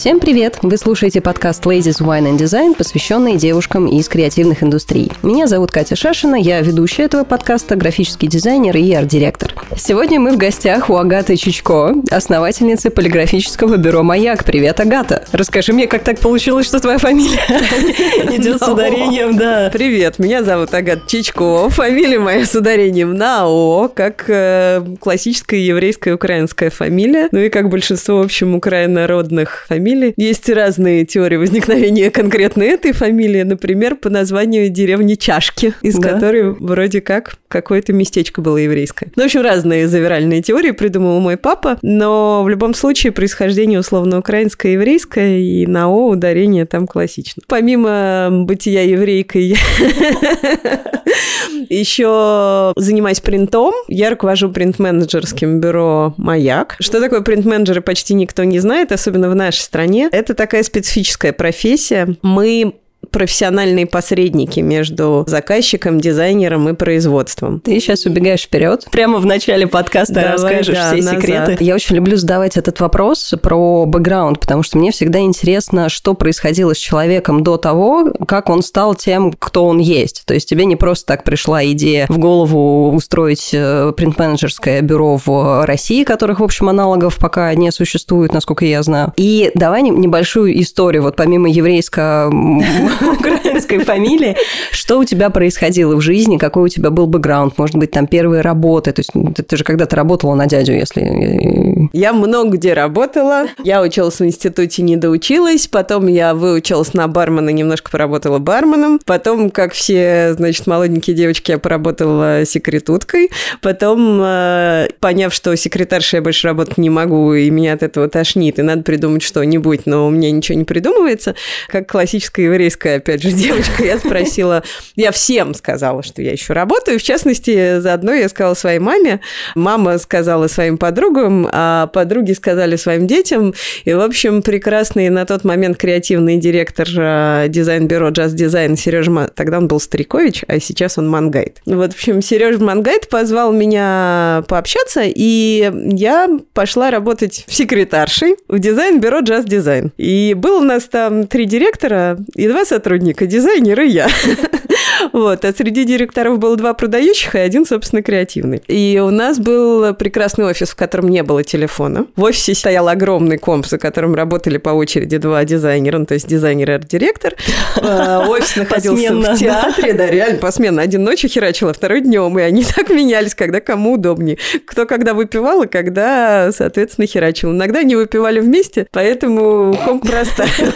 Всем привет! Вы слушаете подкаст Ladies Wine and Design, посвященный девушкам из креативных индустрий. Меня зовут Катя Шашина, я ведущая этого подкаста, графический дизайнер и арт-директор. Сегодня мы в гостях у Агаты Чичко, основательницы полиграфического бюро «Маяк». Привет, Агата! Расскажи мне, как так получилось, что твоя фамилия идет с ударением, да. Привет, меня зовут Агата Чичко, фамилия моя с ударением на «о», как э, классическая еврейская украинская фамилия, ну и как большинство, в общем, украинородных фамилий фамилии. Есть разные теории возникновения конкретно этой фамилии. Например, по названию деревни Чашки, из да. которой вроде как какое-то местечко было еврейское. Ну, в общем, разные завиральные теории придумал мой папа, но в любом случае происхождение условно украинское, еврейское, и на О ударение там классично. Помимо бытия еврейкой, еще занимаюсь принтом. Я руковожу принт-менеджерским бюро «Маяк». Что такое принт-менеджеры, почти никто не знает, особенно в нашей стране. Это такая специфическая профессия. Мы профессиональные посредники между заказчиком, дизайнером и производством. Ты сейчас убегаешь вперед. Прямо в начале подкаста Давай, расскажешь да, все назад. секреты. Я очень люблю задавать этот вопрос про бэкграунд, потому что мне всегда интересно, что происходило с человеком до того, как он стал тем, кто он есть. То есть тебе не просто так пришла идея в голову устроить э, принт-менеджерское бюро в России, которых, в общем, аналогов пока не существует, насколько я знаю. И давай небольшую историю, вот помимо еврейского украинской фамилии. Что у тебя происходило в жизни? Какой у тебя был бэкграунд? Может быть, там первые работы? То есть ну, ты, же когда-то работала на дядю, если... Я много где работала. Я училась в институте, не доучилась. Потом я выучилась на бармена, немножко поработала барменом. Потом, как все, значит, молоденькие девочки, я поработала секретуткой. Потом, э, поняв, что секретаршей я больше работать не могу, и меня от этого тошнит, и надо придумать что-нибудь, но у меня ничего не придумывается, как классическая еврейская российская, опять же, девочка, я спросила, я всем сказала, что я еще работаю. В частности, заодно я сказала своей маме, мама сказала своим подругам, а подруги сказали своим детям. И, в общем, прекрасный на тот момент креативный директор а, дизайн-бюро Just Design Сережа, тогда он был Старикович, а сейчас он Мангайт. Вот, в общем, Сережа Мангайт позвал меня пообщаться, и я пошла работать в секретаршей в дизайн-бюро Just Design. И был у нас там три директора и два сотрудника, дизайнер и я. Вот. А среди директоров было два продающих и один, собственно, креативный. И у нас был прекрасный офис, в котором не было телефона. В офисе стоял огромный комп, за которым работали по очереди два дизайнера, ну, то есть дизайнер и арт-директор. А, офис находился в театре, да, реально посменно. Один ночью херачил, а второй днем, и они так менялись, когда кому удобнее. Кто когда выпивал, и когда, соответственно, херачил. Иногда не выпивали вместе, поэтому комп простаивал.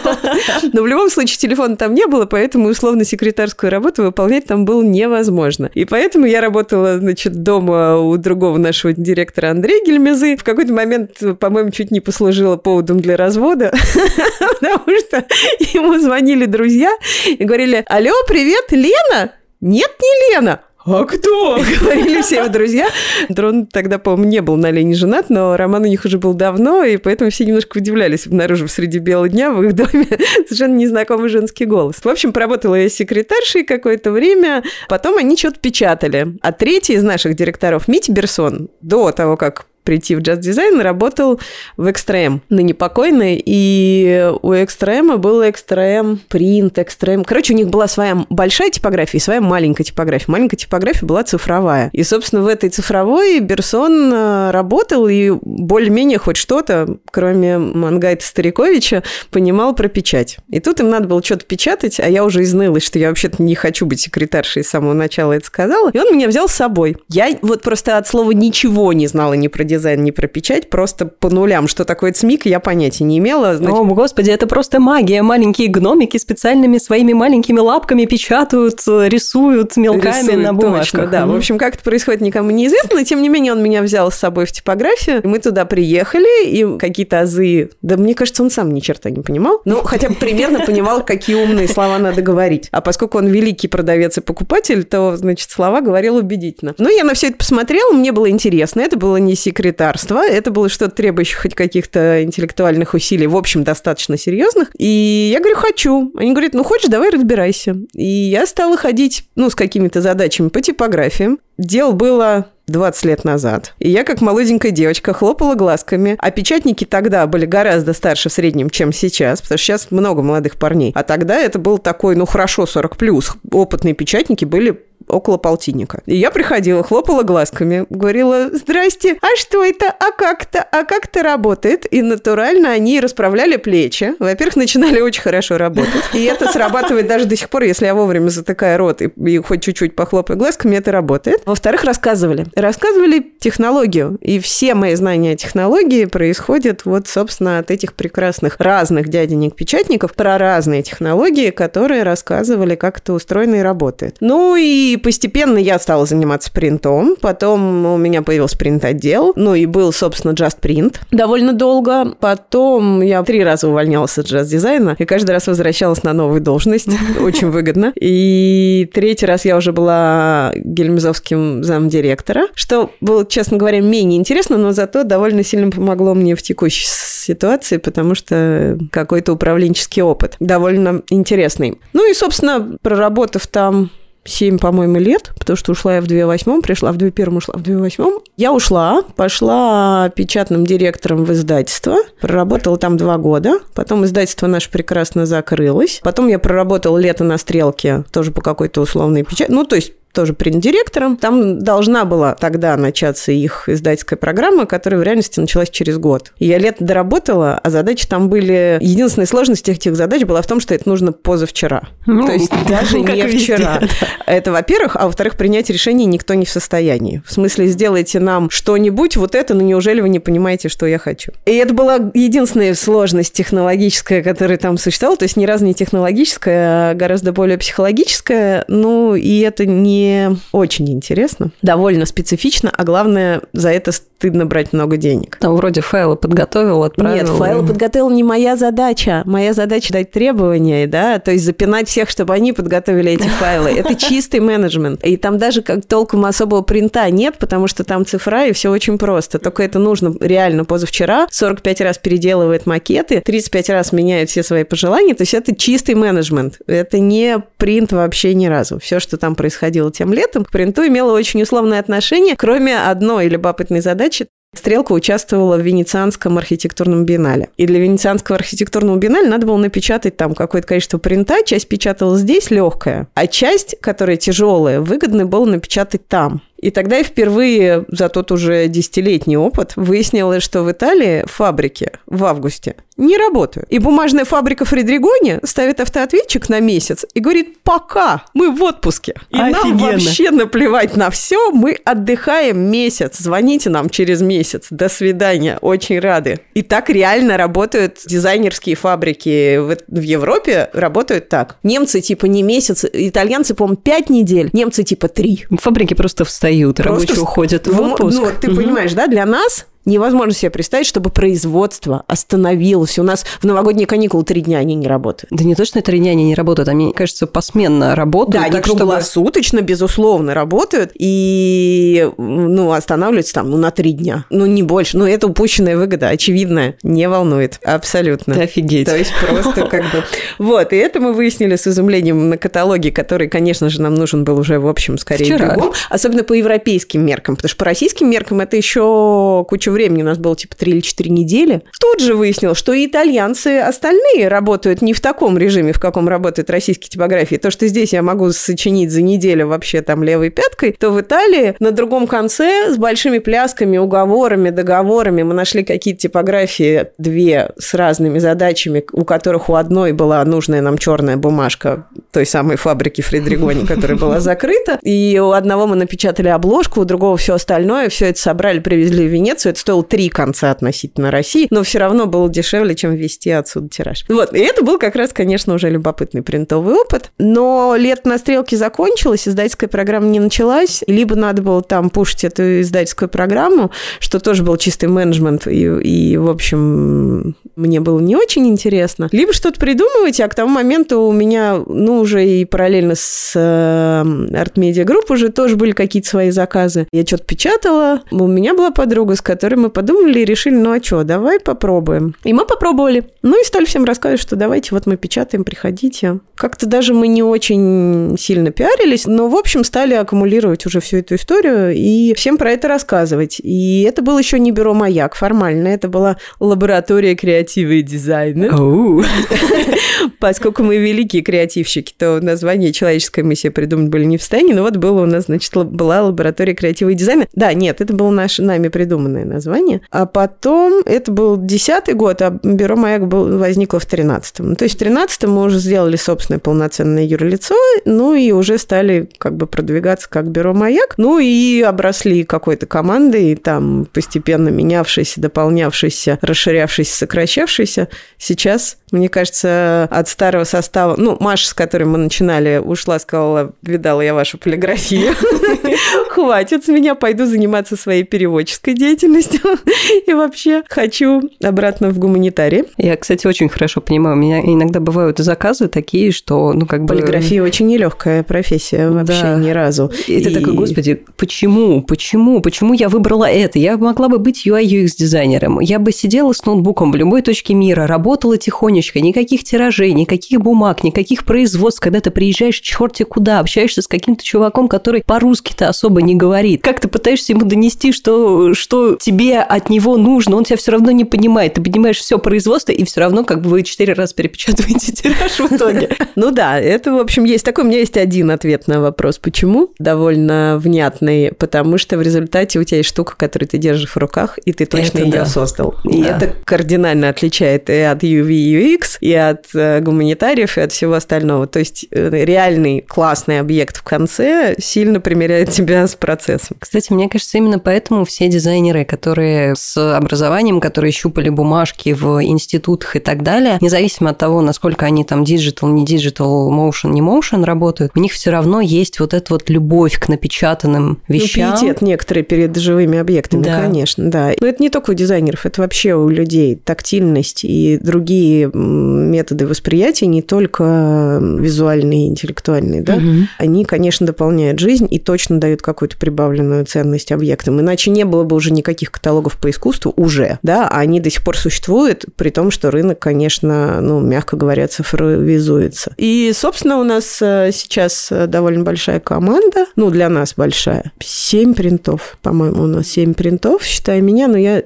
Но в любом случае телефона там не было, поэтому условно секретарскую работу выполнять там было невозможно. И поэтому я работала, значит, дома у другого нашего директора Андрея Гельмезы. В какой-то момент, по-моему, чуть не послужила поводом для развода, потому что ему звонили друзья и говорили, алло, привет, Лена? Нет, не Лена а кто? Говорили все его друзья. Дрон тогда, по-моему, не был на Лене женат, но роман у них уже был давно, и поэтому все немножко удивлялись, обнаружив среди бела дня в их доме совершенно незнакомый женский голос. В общем, поработала я секретаршей какое-то время, потом они что-то печатали. А третий из наших директоров, Митя Берсон, до того, как прийти в джаз-дизайн, работал в Экстрем, ныне покойный, и у Экстрема был Экстрем принт, Экстрем. Короче, у них была своя большая типография и своя маленькая типография. Маленькая типография была цифровая. И, собственно, в этой цифровой Берсон э, работал и более-менее хоть что-то, кроме Мангайта Стариковича, понимал про печать. И тут им надо было что-то печатать, а я уже изнылась, что я вообще-то не хочу быть секретаршей с самого начала это сказала. И он меня взял с собой. Я вот просто от слова ничего не знала ни про дизайн, ни про печать, просто по нулям. Что такое ЦМИК, я понятия не имела. Значит... О, господи, это просто магия. Маленькие гномики специальными своими маленькими лапками печатают, рисуют мелками рисуют, на бумажках. Точно, да. В общем, как это происходит, никому не известно. Но, тем не менее, он меня взял с собой в типографию. Мы туда приехали, и какие-то азы... Да мне кажется, он сам ни черта не понимал. Ну, хотя бы примерно понимал, какие умные слова надо говорить. А поскольку он великий продавец и покупатель, то, значит, слова говорил убедительно. Ну, я на все это посмотрела, мне было интересно. Это было не секрет секретарства. Это было что-то требующее хоть каких-то интеллектуальных усилий, в общем, достаточно серьезных. И я говорю, хочу. Они говорят, ну хочешь, давай разбирайся. И я стала ходить, ну, с какими-то задачами по типографиям. Дел было 20 лет назад. И я, как молоденькая девочка, хлопала глазками. А печатники тогда были гораздо старше в среднем, чем сейчас, потому что сейчас много молодых парней. А тогда это был такой, ну хорошо, 40 плюс. Опытные печатники были около полтинника. И я приходила, хлопала глазками, говорила, здрасте, а что это, а как-то, а как это работает? И натурально они расправляли плечи. Во-первых, начинали очень хорошо работать. И это срабатывает даже до сих пор, если я вовремя затыкаю рот и, и хоть чуть-чуть похлопаю глазками, это работает. Во-вторых, рассказывали. Рассказывали технологию. И все мои знания о технологии происходят вот, собственно, от этих прекрасных разных дяденек-печатников про разные технологии, которые рассказывали, как это устроено и работает. Ну и и постепенно я стала заниматься принтом. Потом у меня появился принт-отдел. Ну и был, собственно, Just Print довольно долго. Потом я три раза увольнялась от джаз-дизайна и каждый раз возвращалась на новую должность. Очень выгодно. И третий раз я уже была гельмизовским замдиректора, что было, честно говоря, менее интересно, но зато довольно сильно помогло мне в текущей ситуации, потому что какой-то управленческий опыт довольно интересный. Ну и, собственно, проработав там 7, по-моему, лет, потому что ушла я в 2008, пришла в 2001, ушла в 2008. Я ушла, пошла печатным директором в издательство, проработала там два года, потом издательство наше прекрасно закрылось, потом я проработала лето на стрелке, тоже по какой-то условной печати, ну, то есть тоже принт-директором. Там должна была тогда начаться их издательская программа, которая в реальности началась через год. И я лето доработала, а задачи там были... Единственная сложность этих задач была в том, что это нужно позавчера. Ну, То есть даже не вчера. Это, во-первых. А во-вторых, принять решение никто не в состоянии. В смысле, сделайте нам что-нибудь, вот это, но неужели вы не понимаете, что я хочу? И это была единственная сложность технологическая, которая там существовала. То есть ни разу не технологическая, а гораздо более психологическая. Ну, и это не очень интересно, довольно специфично, а главное, за это стыдно брать много денег. Там вроде файлы подготовил, отправил. Нет, файлы подготовил не моя задача. Моя задача дать требования, да, то есть запинать всех, чтобы они подготовили эти файлы. Это чистый менеджмент. И там даже как толком особого принта нет, потому что там цифра, и все очень просто. Только это нужно реально позавчера. 45 раз переделывает макеты, 35 раз меняет все свои пожелания. То есть это чистый менеджмент. Это не принт вообще ни разу. Все, что там происходило тем летом, к принту имело очень условное отношение, кроме одной любопытной задачи. Стрелка участвовала в Венецианском архитектурном биеннале. И для Венецианского архитектурного биеннале надо было напечатать там какое-то количество принта. Часть печаталась здесь легкая, а часть, которая тяжелая, выгодно было напечатать там. И тогда я впервые за тот уже десятилетний опыт выяснила, что в Италии фабрики в августе не работают. И бумажная фабрика Фредригони ставит автоответчик на месяц и говорит, пока, мы в отпуске. И Офигенно. нам вообще наплевать на все, мы отдыхаем месяц, звоните нам через месяц, до свидания, очень рады. И так реально работают дизайнерские фабрики в, в Европе, работают так. Немцы типа не месяц, итальянцы, по-моему, пять недель, немцы типа три. Фабрики просто встают Просто рабочие уходят в отпуск. Ну, ты угу. понимаешь, да, для нас Невозможно себе представить, чтобы производство остановилось. У нас в новогодние каникулы три дня они не работают. Да не то, что три дня они не работают, они, кажется, посменно работают. Да, они круглосуточно, чтобы... безусловно, работают и ну, останавливаются там ну, на три дня. Ну, не больше. Но это упущенная выгода, очевидная. Не волнует. Абсолютно. Да офигеть. То есть просто как бы... Вот, и это мы выяснили с изумлением на каталоге, который, конечно же, нам нужен был уже, в общем, скорее Вчера. Особенно по европейским меркам, потому что по российским меркам это еще куча времени, у нас было типа 3 или 4 недели. Тут же выяснилось, что и итальянцы остальные работают не в таком режиме, в каком работает российские типографии. То, что здесь я могу сочинить за неделю вообще там левой пяткой, то в Италии на другом конце с большими плясками, уговорами, договорами мы нашли какие-то типографии, две с разными задачами, у которых у одной была нужная нам черная бумажка той самой фабрики Фредригони, которая была закрыта. И у одного мы напечатали обложку, у другого все остальное, все это собрали, привезли в Венецию. Это стоил три конца относительно России, но все равно было дешевле, чем ввести отсюда тираж. Вот, и это был как раз, конечно, уже любопытный принтовый опыт. Но лет на стрелке закончилось, издательская программа не началась, либо надо было там пушить эту издательскую программу, что тоже был чистый менеджмент, и, и в общем, мне было не очень интересно, либо что-то придумывать, а к тому моменту у меня, ну, уже и параллельно с э, Art Media уже тоже были какие-то свои заказы. Я что-то печатала, у меня была подруга, с которой дизайнеры, мы подумали и решили, ну а что, давай попробуем. И мы попробовали. Ну и стали всем рассказывать, что давайте, вот мы печатаем, приходите. Как-то даже мы не очень сильно пиарились, но, в общем, стали аккумулировать уже всю эту историю и всем про это рассказывать. И это был еще не бюро «Маяк» формально, это была лаборатория креатива и дизайна. Поскольку мы великие креативщики, то название «Человеческая мы себе придумать были не в состоянии, но вот было у нас, значит, была лаборатория креатива и дизайна. Да, нет, это было наше, нами придуманное название. А потом, это был десятый год, а бюро «Маяк» был, возникло в тринадцатом. То есть в тринадцатом мы уже сделали собственное полноценное юрлицо, ну и уже стали как бы продвигаться как бюро «Маяк», ну и обросли какой-то командой, там постепенно менявшейся, дополнявшейся, расширявшейся, сокращавшейся. Сейчас, мне кажется, от старого состава, ну, Маша, с которой мы начинали, ушла, сказала, видала я вашу полиграфию, хватит с меня, пойду заниматься своей переводческой деятельностью и вообще хочу обратно в гуманитарии. Я, кстати, очень хорошо понимаю, у меня иногда бывают заказы такие, что, ну, как бы... Полиграфия очень нелегкая профессия вообще да. ни разу. И, и ты такой, господи, почему, почему, почему я выбрала это? Я могла бы быть UI UX дизайнером, я бы сидела с ноутбуком в любой точке мира, работала тихонечко, никаких тиражей, никаких бумаг, никаких производств, когда ты приезжаешь черти куда, общаешься с каким-то чуваком, который по-русски-то особо не говорит. Как ты пытаешься ему донести, что, что тебе от него нужно, он тебя все равно не понимает. Ты понимаешь все производство, и все равно как бы вы четыре раза перепечатываете тираж в итоге. Ну да, это, в общем, есть такой. У меня есть один ответ на вопрос, почему. Довольно внятный, потому что в результате у тебя есть штука, которую ты держишь в руках, и ты точно ее создал. И это кардинально отличает и от UV, UX, и от э, гуманитариев, и от всего остального. То есть э, реальный классный объект в конце сильно примеряет тебя с процессом. Кстати, мне кажется, именно поэтому все дизайнеры, которые с образованием, которые щупали бумажки в институтах и так далее, независимо от того, насколько они там digital, не digital, motion, не motion работают, у них все равно есть вот эта вот любовь к напечатанным ну, вещам. Ну, пиетет некоторые перед живыми объектами, да. конечно, да. Но это не только у дизайнеров, это вообще у людей тактильность и другие методы восприятия, не только визуальные, интеллектуальные, да, угу. они, конечно, дополняют жизнь и точно дают какую-то прибавленную ценность объектам. Иначе не было бы уже никаких каталогов по искусству уже, да, а они до сих пор существуют, при том, что рынок, конечно, ну, мягко говоря, цифровизуется. И, собственно, у нас э, сейчас э, довольно большая команда, ну, для нас большая. Семь принтов, по-моему, у нас семь принтов, считай меня, но я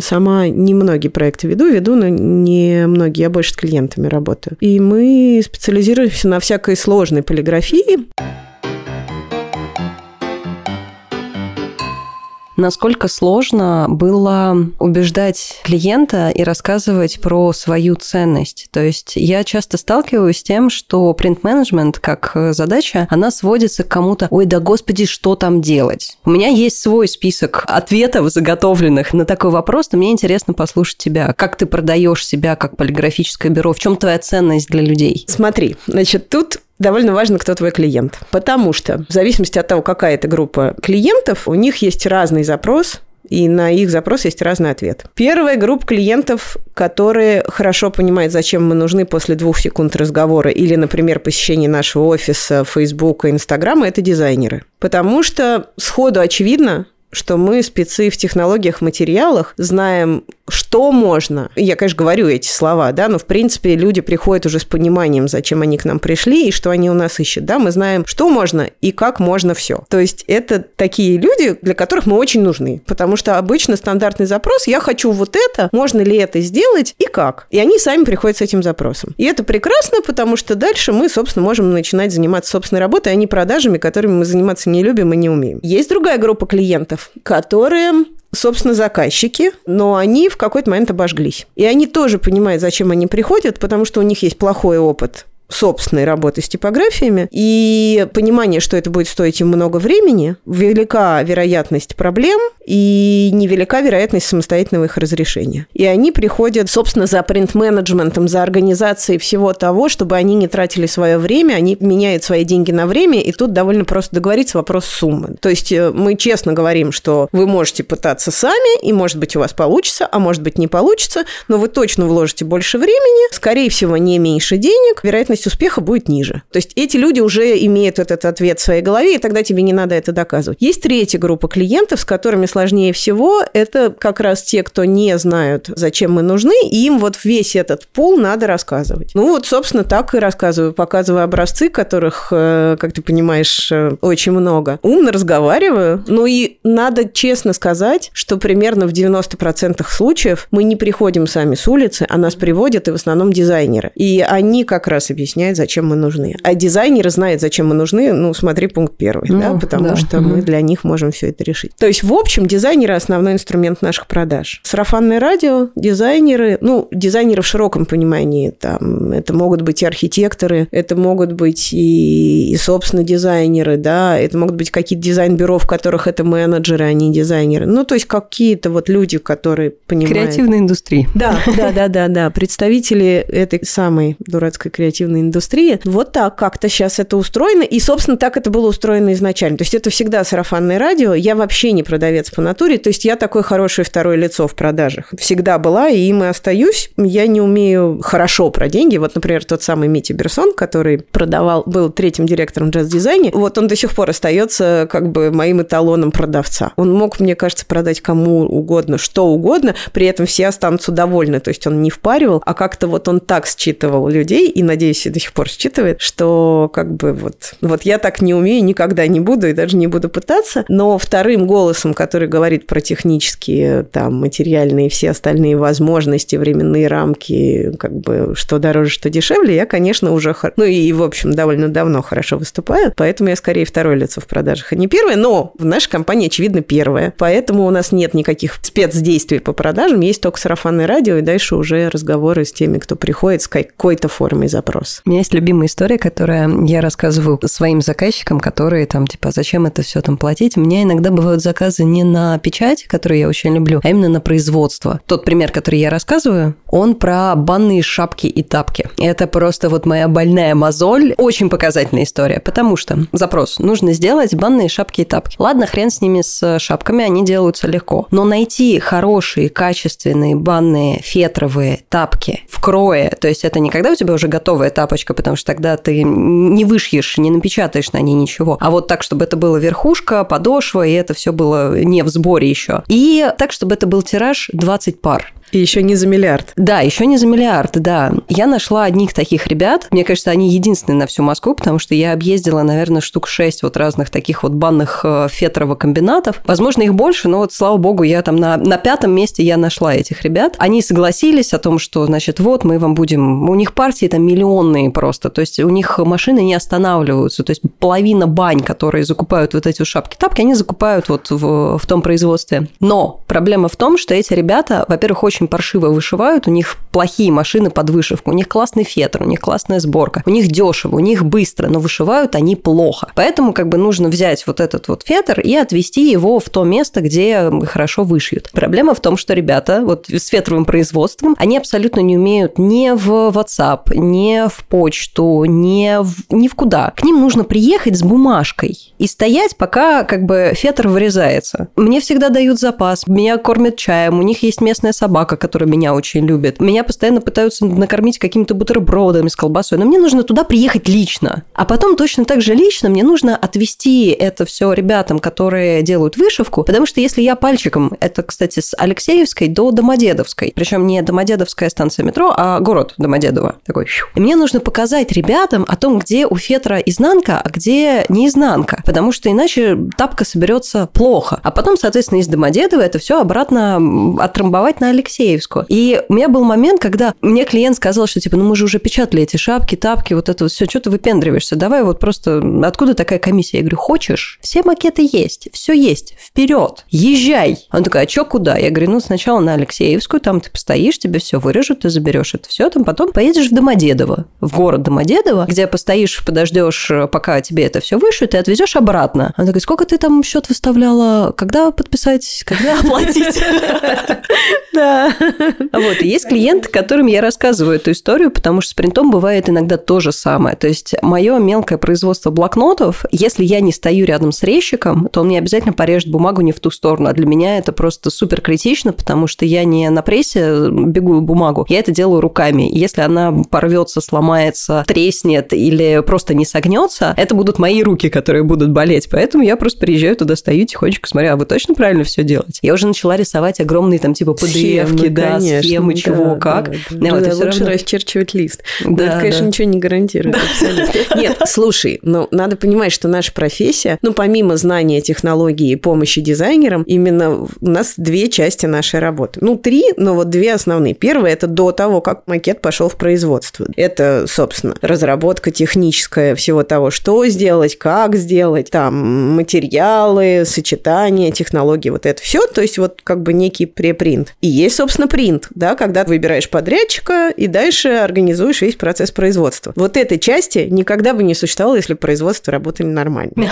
сама немногие проекты веду, веду, но не многие, я больше с клиентами работаю. И мы специализируемся на всякой сложной полиграфии. Насколько сложно было убеждать клиента и рассказывать про свою ценность? То есть я часто сталкиваюсь с тем, что принт-менеджмент как задача, она сводится к кому-то, ой, да господи, что там делать? У меня есть свой список ответов заготовленных на такой вопрос, но мне интересно послушать тебя. Как ты продаешь себя как полиграфическое бюро? В чем твоя ценность для людей? Смотри, значит, тут довольно важно, кто твой клиент. Потому что в зависимости от того, какая это группа клиентов, у них есть разный запрос, и на их запрос есть разный ответ. Первая группа клиентов, которые хорошо понимают, зачем мы нужны после двух секунд разговора или, например, посещения нашего офиса, Фейсбука, Инстаграма, это дизайнеры. Потому что сходу очевидно, что мы спецы в технологиях, материалах, знаем, что можно. Я, конечно, говорю эти слова, да, но, в принципе, люди приходят уже с пониманием, зачем они к нам пришли и что они у нас ищут, да, мы знаем, что можно и как можно все. То есть это такие люди, для которых мы очень нужны, потому что обычно стандартный запрос «я хочу вот это, можно ли это сделать и как?» И они сами приходят с этим запросом. И это прекрасно, потому что дальше мы, собственно, можем начинать заниматься собственной работой, а не продажами, которыми мы заниматься не любим и не умеем. Есть другая группа клиентов, которые собственно, заказчики, но они в какой-то момент обожглись. И они тоже понимают, зачем они приходят, потому что у них есть плохой опыт собственной работы с типографиями, и понимание, что это будет стоить им много времени, велика вероятность проблем и невелика вероятность самостоятельного их разрешения. И они приходят, собственно, за принт-менеджментом, за организацией всего того, чтобы они не тратили свое время, они меняют свои деньги на время, и тут довольно просто договориться вопрос суммы. То есть э, мы честно говорим, что вы можете пытаться сами, и, может быть, у вас получится, а может быть, не получится, но вы точно вложите больше времени, скорее всего, не меньше денег, вероятность вероятность успеха будет ниже. То есть эти люди уже имеют этот ответ в своей голове, и тогда тебе не надо это доказывать. Есть третья группа клиентов, с которыми сложнее всего. Это как раз те, кто не знают, зачем мы нужны, и им вот весь этот пул надо рассказывать. Ну вот, собственно, так и рассказываю. Показываю образцы, которых, э, как ты понимаешь, э, очень много. Умно разговариваю. Ну и надо честно сказать, что примерно в 90% случаев мы не приходим сами с улицы, а нас приводят и в основном дизайнеры. И они как раз объясняют, зачем мы нужны. А дизайнеры знают, зачем мы нужны, ну, смотри пункт первый, ну, да, потому да. что угу. мы для них можем все это решить. То есть, в общем, дизайнеры – основной инструмент наших продаж. Сарафанное радио, дизайнеры, ну, дизайнеры в широком понимании, там, это могут быть и архитекторы, это могут быть и, и собственно, дизайнеры, да, это могут быть какие-то дизайн-бюро, в которых это менеджеры, а не дизайнеры. Ну, то есть, какие-то вот люди, которые понимают... Креативной индустрии. Да, да, да, да, да. Представители этой самой дурацкой креативной индустрии. Вот так как-то сейчас это устроено, и, собственно, так это было устроено изначально. То есть, это всегда сарафанное радио. Я вообще не продавец по натуре, то есть, я такое хорошее второе лицо в продажах. Всегда была, и им и остаюсь. Я не умею хорошо про деньги. Вот, например, тот самый Митя Берсон, который продавал, был третьим директором джаз-дизайне, вот он до сих пор остается как бы моим эталоном продавца. Он мог, мне кажется, продать кому угодно, что угодно, при этом все останутся довольны. То есть он не впаривал, а как-то вот он так считывал людей, и, надеюсь, и до сих пор считывает, что как бы вот, вот я так не умею, никогда не буду и даже не буду пытаться. Но вторым голосом, который говорит про технические, там, материальные и все остальные возможности, временные рамки, как бы, что дороже, что дешевле, я, конечно, уже, ну и, в общем, довольно давно хорошо выступаю, поэтому я скорее второе лицо в продажах, а не первое, но в нашей компании, очевидно, первое. Поэтому у нас нет никаких спецдействий по продажам, есть только сарафанное радио, и дальше уже разговоры с теми, кто приходит с какой-то формой запроса. У меня есть любимая история, которая я рассказываю своим заказчикам, которые там, типа, зачем это все там платить. У меня иногда бывают заказы не на печать, которую я очень люблю, а именно на производство. Тот пример, который я рассказываю, он про банные шапки и тапки. Это просто вот моя больная мозоль. Очень показательная история, потому что запрос. Нужно сделать банные шапки и тапки. Ладно, хрен с ними, с шапками, они делаются легко. Но найти хорошие, качественные банные фетровые тапки в крое, то есть это не когда у тебя уже готовая тапочка, потому что тогда ты не вышьешь, не напечатаешь на ней ничего, а вот так, чтобы это была верхушка, подошва, и это все было не в сборе еще. И так, чтобы это был тираж 20 пар. И еще не за миллиард. Да, еще не за миллиард, да. Я нашла одних таких ребят. Мне кажется, они единственные на всю Москву, потому что я объездила, наверное, штук шесть вот разных таких вот банных э, фетрово-комбинатов. Возможно, их больше, но вот, слава богу, я там на, на пятом месте я нашла этих ребят. Они согласились о том, что, значит, вот мы вам будем... У них партии там миллионные просто, то есть у них машины не останавливаются, то есть половина бань, которые закупают вот эти шапки-тапки, они закупают вот в, в том производстве. Но проблема в том, что эти ребята, во-первых, очень очень паршиво вышивают, у них плохие машины под вышивку, у них классный фетр, у них классная сборка, у них дешево, у них быстро, но вышивают они плохо. Поэтому как бы нужно взять вот этот вот фетр и отвести его в то место, где хорошо вышьют. Проблема в том, что ребята вот с фетровым производством, они абсолютно не умеют ни в WhatsApp, ни в почту, ни в, ни в куда. К ним нужно приехать с бумажкой и стоять, пока как бы фетр вырезается. Мне всегда дают запас, меня кормят чаем, у них есть местная собака, собака, которая меня очень любит. Меня постоянно пытаются накормить какими-то бутербродами с колбасой, но мне нужно туда приехать лично. А потом точно так же лично мне нужно отвести это все ребятам, которые делают вышивку, потому что если я пальчиком, это, кстати, с Алексеевской до Домодедовской, причем не Домодедовская станция метро, а город Домодедово. Такой. И мне нужно показать ребятам о том, где у фетра изнанка, а где не изнанка, потому что иначе тапка соберется плохо. А потом, соответственно, из Домодедова это все обратно оттрамбовать на Алексеевскую Алексеевскую. И у меня был момент, когда мне клиент сказал, что типа, ну мы же уже печатали эти шапки, тапки, вот это вот все, что ты выпендриваешься, давай вот просто, откуда такая комиссия? Я говорю, хочешь? Все макеты есть, все есть, вперед, езжай. Он такой, а что, куда? Я говорю, ну сначала на Алексеевскую, там ты постоишь, тебе все вырежут, ты заберешь это все, там потом поедешь в Домодедово, в город Домодедово, где постоишь, подождешь, пока тебе это все вышьют, и отвезешь обратно. Он такой, сколько ты там счет выставляла, когда подписать, когда оплатить? платить. Да. Вот, есть клиенты, которым я рассказываю эту историю, потому что с принтом бывает иногда то же самое. То есть мое мелкое производство блокнотов, если я не стою рядом с резчиком, то он мне обязательно порежет бумагу не в ту сторону. А для меня это просто супер критично, потому что я не на прессе бегу бумагу, я это делаю руками. Если она порвется, сломается, треснет или просто не согнется, это будут мои руки, которые будут болеть. Поэтому я просто приезжаю туда, стою тихонечко, смотрю, а вы точно правильно все делаете? Я уже начала рисовать огромные там типа PDF, да, конечно, схемы, чего, да, как. Да, да. Да, да, лучше равно... расчерчивать лист. Да, это, конечно, да. ничего не гарантирует Нет, слушай, ну, надо понимать, что наша профессия, ну, помимо знания технологий и помощи дизайнерам, именно у нас две части нашей работы. Ну, три, но вот две основные. Первое – это до того, как макет пошел в производство. Это, собственно, разработка техническая всего того, что сделать, как сделать, там, материалы, сочетания, технологии, вот это все. То есть вот как бы некий препринт. И есть, собственно, принт, да, когда ты выбираешь подрядчика и дальше организуешь весь процесс производства. Вот этой части никогда бы не существовало, если бы производство работали нормально.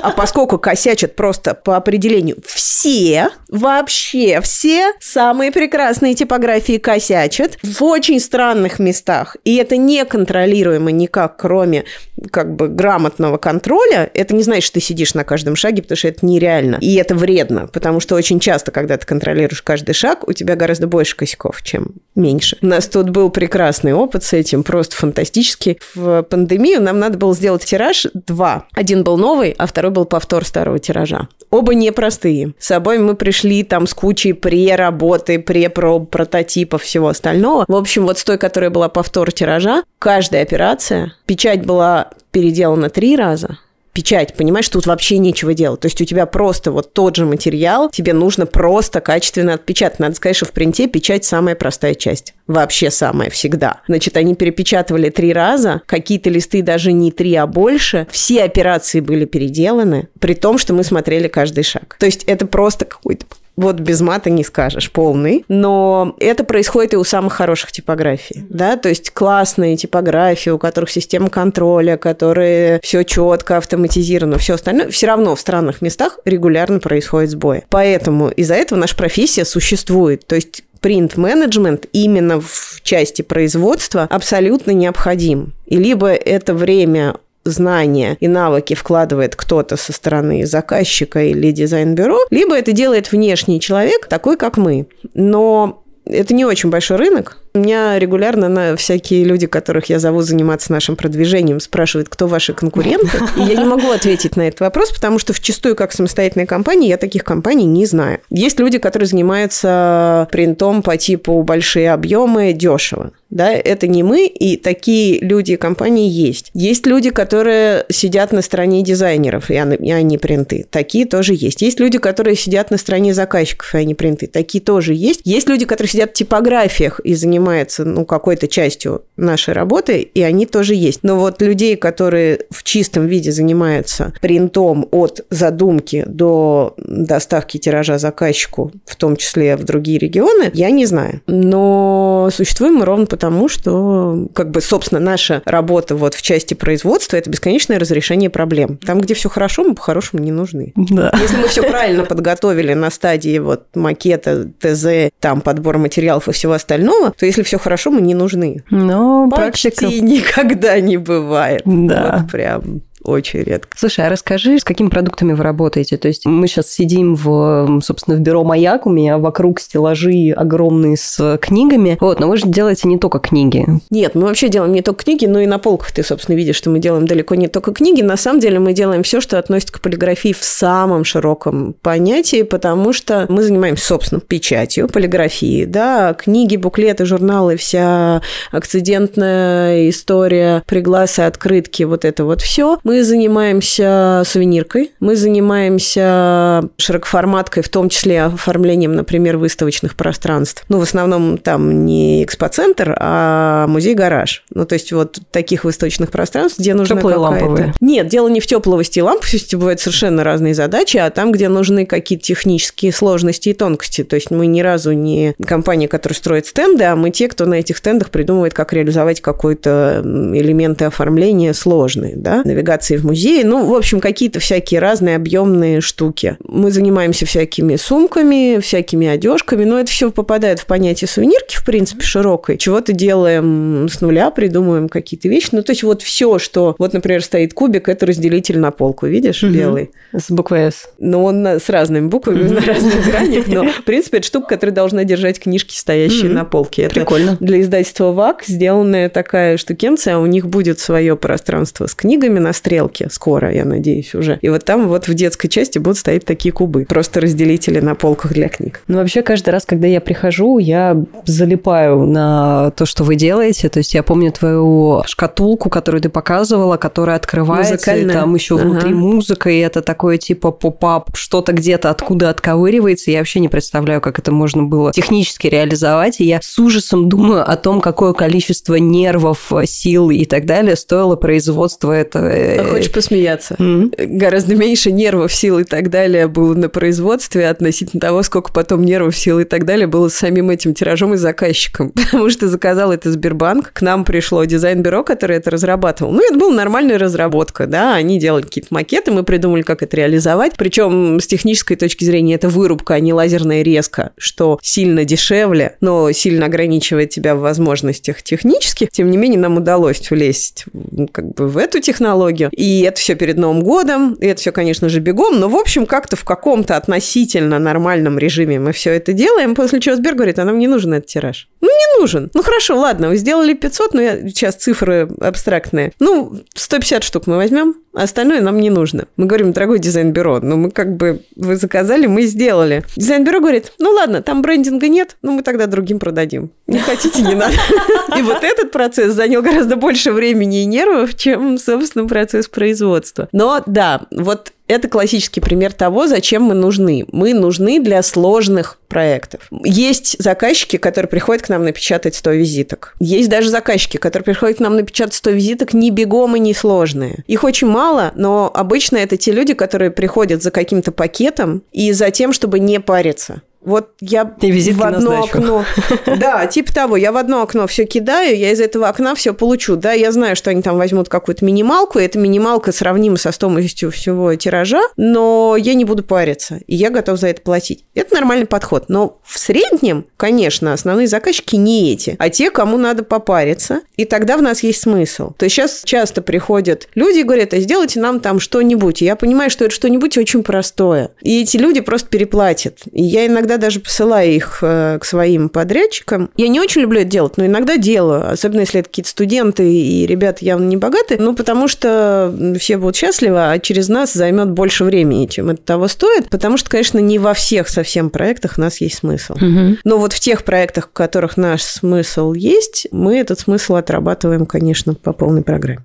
А поскольку косячат просто по определению все, вообще все самые прекрасные типографии косячат в очень странных местах, и это неконтролируемо никак, кроме как бы грамотного контроля, это не значит, что ты сидишь на каждом шаге, потому что это нереально. И это вредно, потому что очень часто, когда ты контролируешь каждый шаг, у тебя гораздо больше косяков, чем меньше. У нас тут был прекрасный опыт с этим, просто фантастический. В пандемию нам надо было сделать тираж два. Один был новый, а второй был повтор старого тиража. Оба непростые. С собой мы пришли там с кучей пре-работы, пре-проб, прототипов, всего остального. В общем, вот с той, которая была повтор тиража, каждая операция, печать была переделана три раза, печать, понимаешь, тут вообще нечего делать. То есть у тебя просто вот тот же материал, тебе нужно просто качественно отпечатать. Надо сказать, что в принте печать самая простая часть. Вообще самая всегда. Значит, они перепечатывали три раза, какие-то листы даже не три, а больше. Все операции были переделаны, при том, что мы смотрели каждый шаг. То есть это просто какой-то вот без мата не скажешь, полный. Но это происходит и у самых хороших типографий, да, то есть классные типографии, у которых система контроля, которые все четко автоматизировано, все остальное, все равно в странных местах регулярно происходит сбой. Поэтому из-за этого наша профессия существует. То есть принт-менеджмент именно в части производства абсолютно необходим. И либо это время знания и навыки вкладывает кто-то со стороны заказчика или дизайн-бюро, либо это делает внешний человек, такой как мы. Но это не очень большой рынок, у меня регулярно на всякие люди, которых я зову заниматься нашим продвижением, спрашивают, кто ваши конкуренты. И я не могу ответить на этот вопрос, потому что вчастую, как самостоятельная компания, я таких компаний не знаю. Есть люди, которые занимаются принтом по типу большие объемы дешево. Да, это не мы, и такие люди и компании есть. Есть люди, которые сидят на стороне дизайнеров, и они принты. Такие тоже есть. Есть люди, которые сидят на стороне заказчиков, и они принты. Такие тоже есть. Есть люди, которые сидят в типографиях и занимаются занимается, ну, какой-то частью нашей работы, и они тоже есть. Но вот людей, которые в чистом виде занимаются принтом от задумки до доставки тиража заказчику, в том числе в другие регионы, я не знаю. Но существуем мы ровно потому, что, как бы, собственно, наша работа вот в части производства – это бесконечное разрешение проблем. Там, где все хорошо, мы по-хорошему не нужны. Да. Если мы все правильно подготовили на стадии вот макета, ТЗ, там подбор материалов и всего остального, то если все хорошо, мы не нужны. Но Почти практика... никогда не бывает. Да. Вот прям очень редко. Слушай, а расскажи, с какими продуктами вы работаете? То есть мы сейчас сидим в, собственно, в бюро «Маяк», у меня вокруг стеллажи огромные с книгами, вот, но вы же делаете не только книги. Нет, мы вообще делаем не только книги, но и на полках ты, собственно, видишь, что мы делаем далеко не только книги. На самом деле мы делаем все, что относится к полиграфии в самом широком понятии, потому что мы занимаемся, собственно, печатью, полиграфией, да, книги, буклеты, журналы, вся акцидентная история, пригласы, открытки, вот это вот все. Мы занимаемся сувениркой, мы занимаемся широкоформаткой, в том числе оформлением, например, выставочных пространств. Ну, в основном там не экспоцентр, а музей-гараж. Ну, то есть вот таких выставочных пространств, где нужны Теплые ламповые. Нет, дело не в тепловости и ламповости, бывают совершенно разные задачи, а там, где нужны какие-то технические сложности и тонкости. То есть мы ни разу не компания, которая строит стенды, а мы те, кто на этих стендах придумывает, как реализовать какой-то элементы оформления сложные, да, навигация публикации в музее. Ну, в общем, какие-то всякие разные объемные штуки. Мы занимаемся всякими сумками, всякими одежками, но это все попадает в понятие сувенирки, в принципе, широкой. Чего-то делаем с нуля, придумываем какие-то вещи. Ну, то есть вот все, что... Вот, например, стоит кубик, это разделитель на полку, видишь, угу. белый. С буквой «С». Ну, он с разными буквами, на разных гранях, но, в принципе, это штука, которая должна держать книжки, стоящие на полке. Это Прикольно. Для издательства ВАК сделанная такая штукенция, у них будет свое пространство с книгами на стрелке скоро, я надеюсь, уже. И вот там вот в детской части будут стоять такие кубы, просто разделители на полках для книг. Ну, вообще, каждый раз, когда я прихожу, я залипаю на то, что вы делаете. То есть я помню твою шкатулку, которую ты показывала, которая открывается, и там еще ага. внутри музыка, и это такое типа поп-ап, что-то где-то откуда отковыривается. Я вообще не представляю, как это можно было технически реализовать. И я с ужасом думаю о том, какое количество нервов, сил и так далее стоило производство этого. А хочешь посмеяться? Mm-hmm. Гораздо меньше нервов, сил и так далее было на производстве относительно того, сколько потом нервов, сил и так далее было с самим этим тиражом и заказчиком. Потому что заказал это Сбербанк, к нам пришло дизайн-бюро, которое это разрабатывало. Ну, это была нормальная разработка, да, они делали какие-то макеты, мы придумали, как это реализовать. Причем с технической точки зрения это вырубка, а не лазерная резка, что сильно дешевле, но сильно ограничивает тебя в возможностях технических. Тем не менее, нам удалось влезть как бы в эту технологию. И это все перед Новым годом, и это все, конечно же, бегом, но, в общем, как-то в каком-то относительно нормальном режиме мы все это делаем, после чего Сбер говорит, а нам не нужен этот тираж. Ну, не нужен. Ну, хорошо, ладно, вы сделали 500, но я сейчас цифры абстрактные. Ну, 150 штук мы возьмем, а остальное нам не нужно. Мы говорим, дорогой дизайн-бюро, ну, мы как бы, вы заказали, мы сделали. Дизайн-бюро говорит, ну, ладно, там брендинга нет, ну, мы тогда другим продадим. Не хотите, не надо. И вот этот процесс занял гораздо больше времени и нервов, чем, собственно, процесс производства. Но да, вот это классический пример того, зачем мы нужны. Мы нужны для сложных проектов. Есть заказчики, которые приходят к нам напечатать 100 визиток. Есть даже заказчики, которые приходят к нам напечатать 100 визиток не бегом и не сложные. Их очень мало, но обычно это те люди, которые приходят за каким-то пакетом и за тем, чтобы не париться. Вот я и в одно окно... Да, типа того, я в одно окно все кидаю, я из этого окна все получу. Да, я знаю, что они там возьмут какую-то минималку, и эта минималка сравнима со стоимостью всего тиража, но я не буду париться, и я готов за это платить. Это нормальный подход. Но в среднем, конечно, основные заказчики не эти, а те, кому надо попариться, и тогда в нас есть смысл. То есть сейчас часто приходят люди и говорят, а сделайте нам там что-нибудь. И я понимаю, что это что-нибудь очень простое. И эти люди просто переплатят. И я иногда даже посылаю их э, к своим подрядчикам. Я не очень люблю это делать, но иногда делаю, особенно если это какие-то студенты и ребята явно не богатые, ну, потому что все будут счастливы, а через нас займет больше времени, чем это того стоит, потому что, конечно, не во всех совсем проектах у нас есть смысл. Угу. Но вот в тех проектах, в которых наш смысл есть, мы этот смысл отрабатываем, конечно, по полной программе.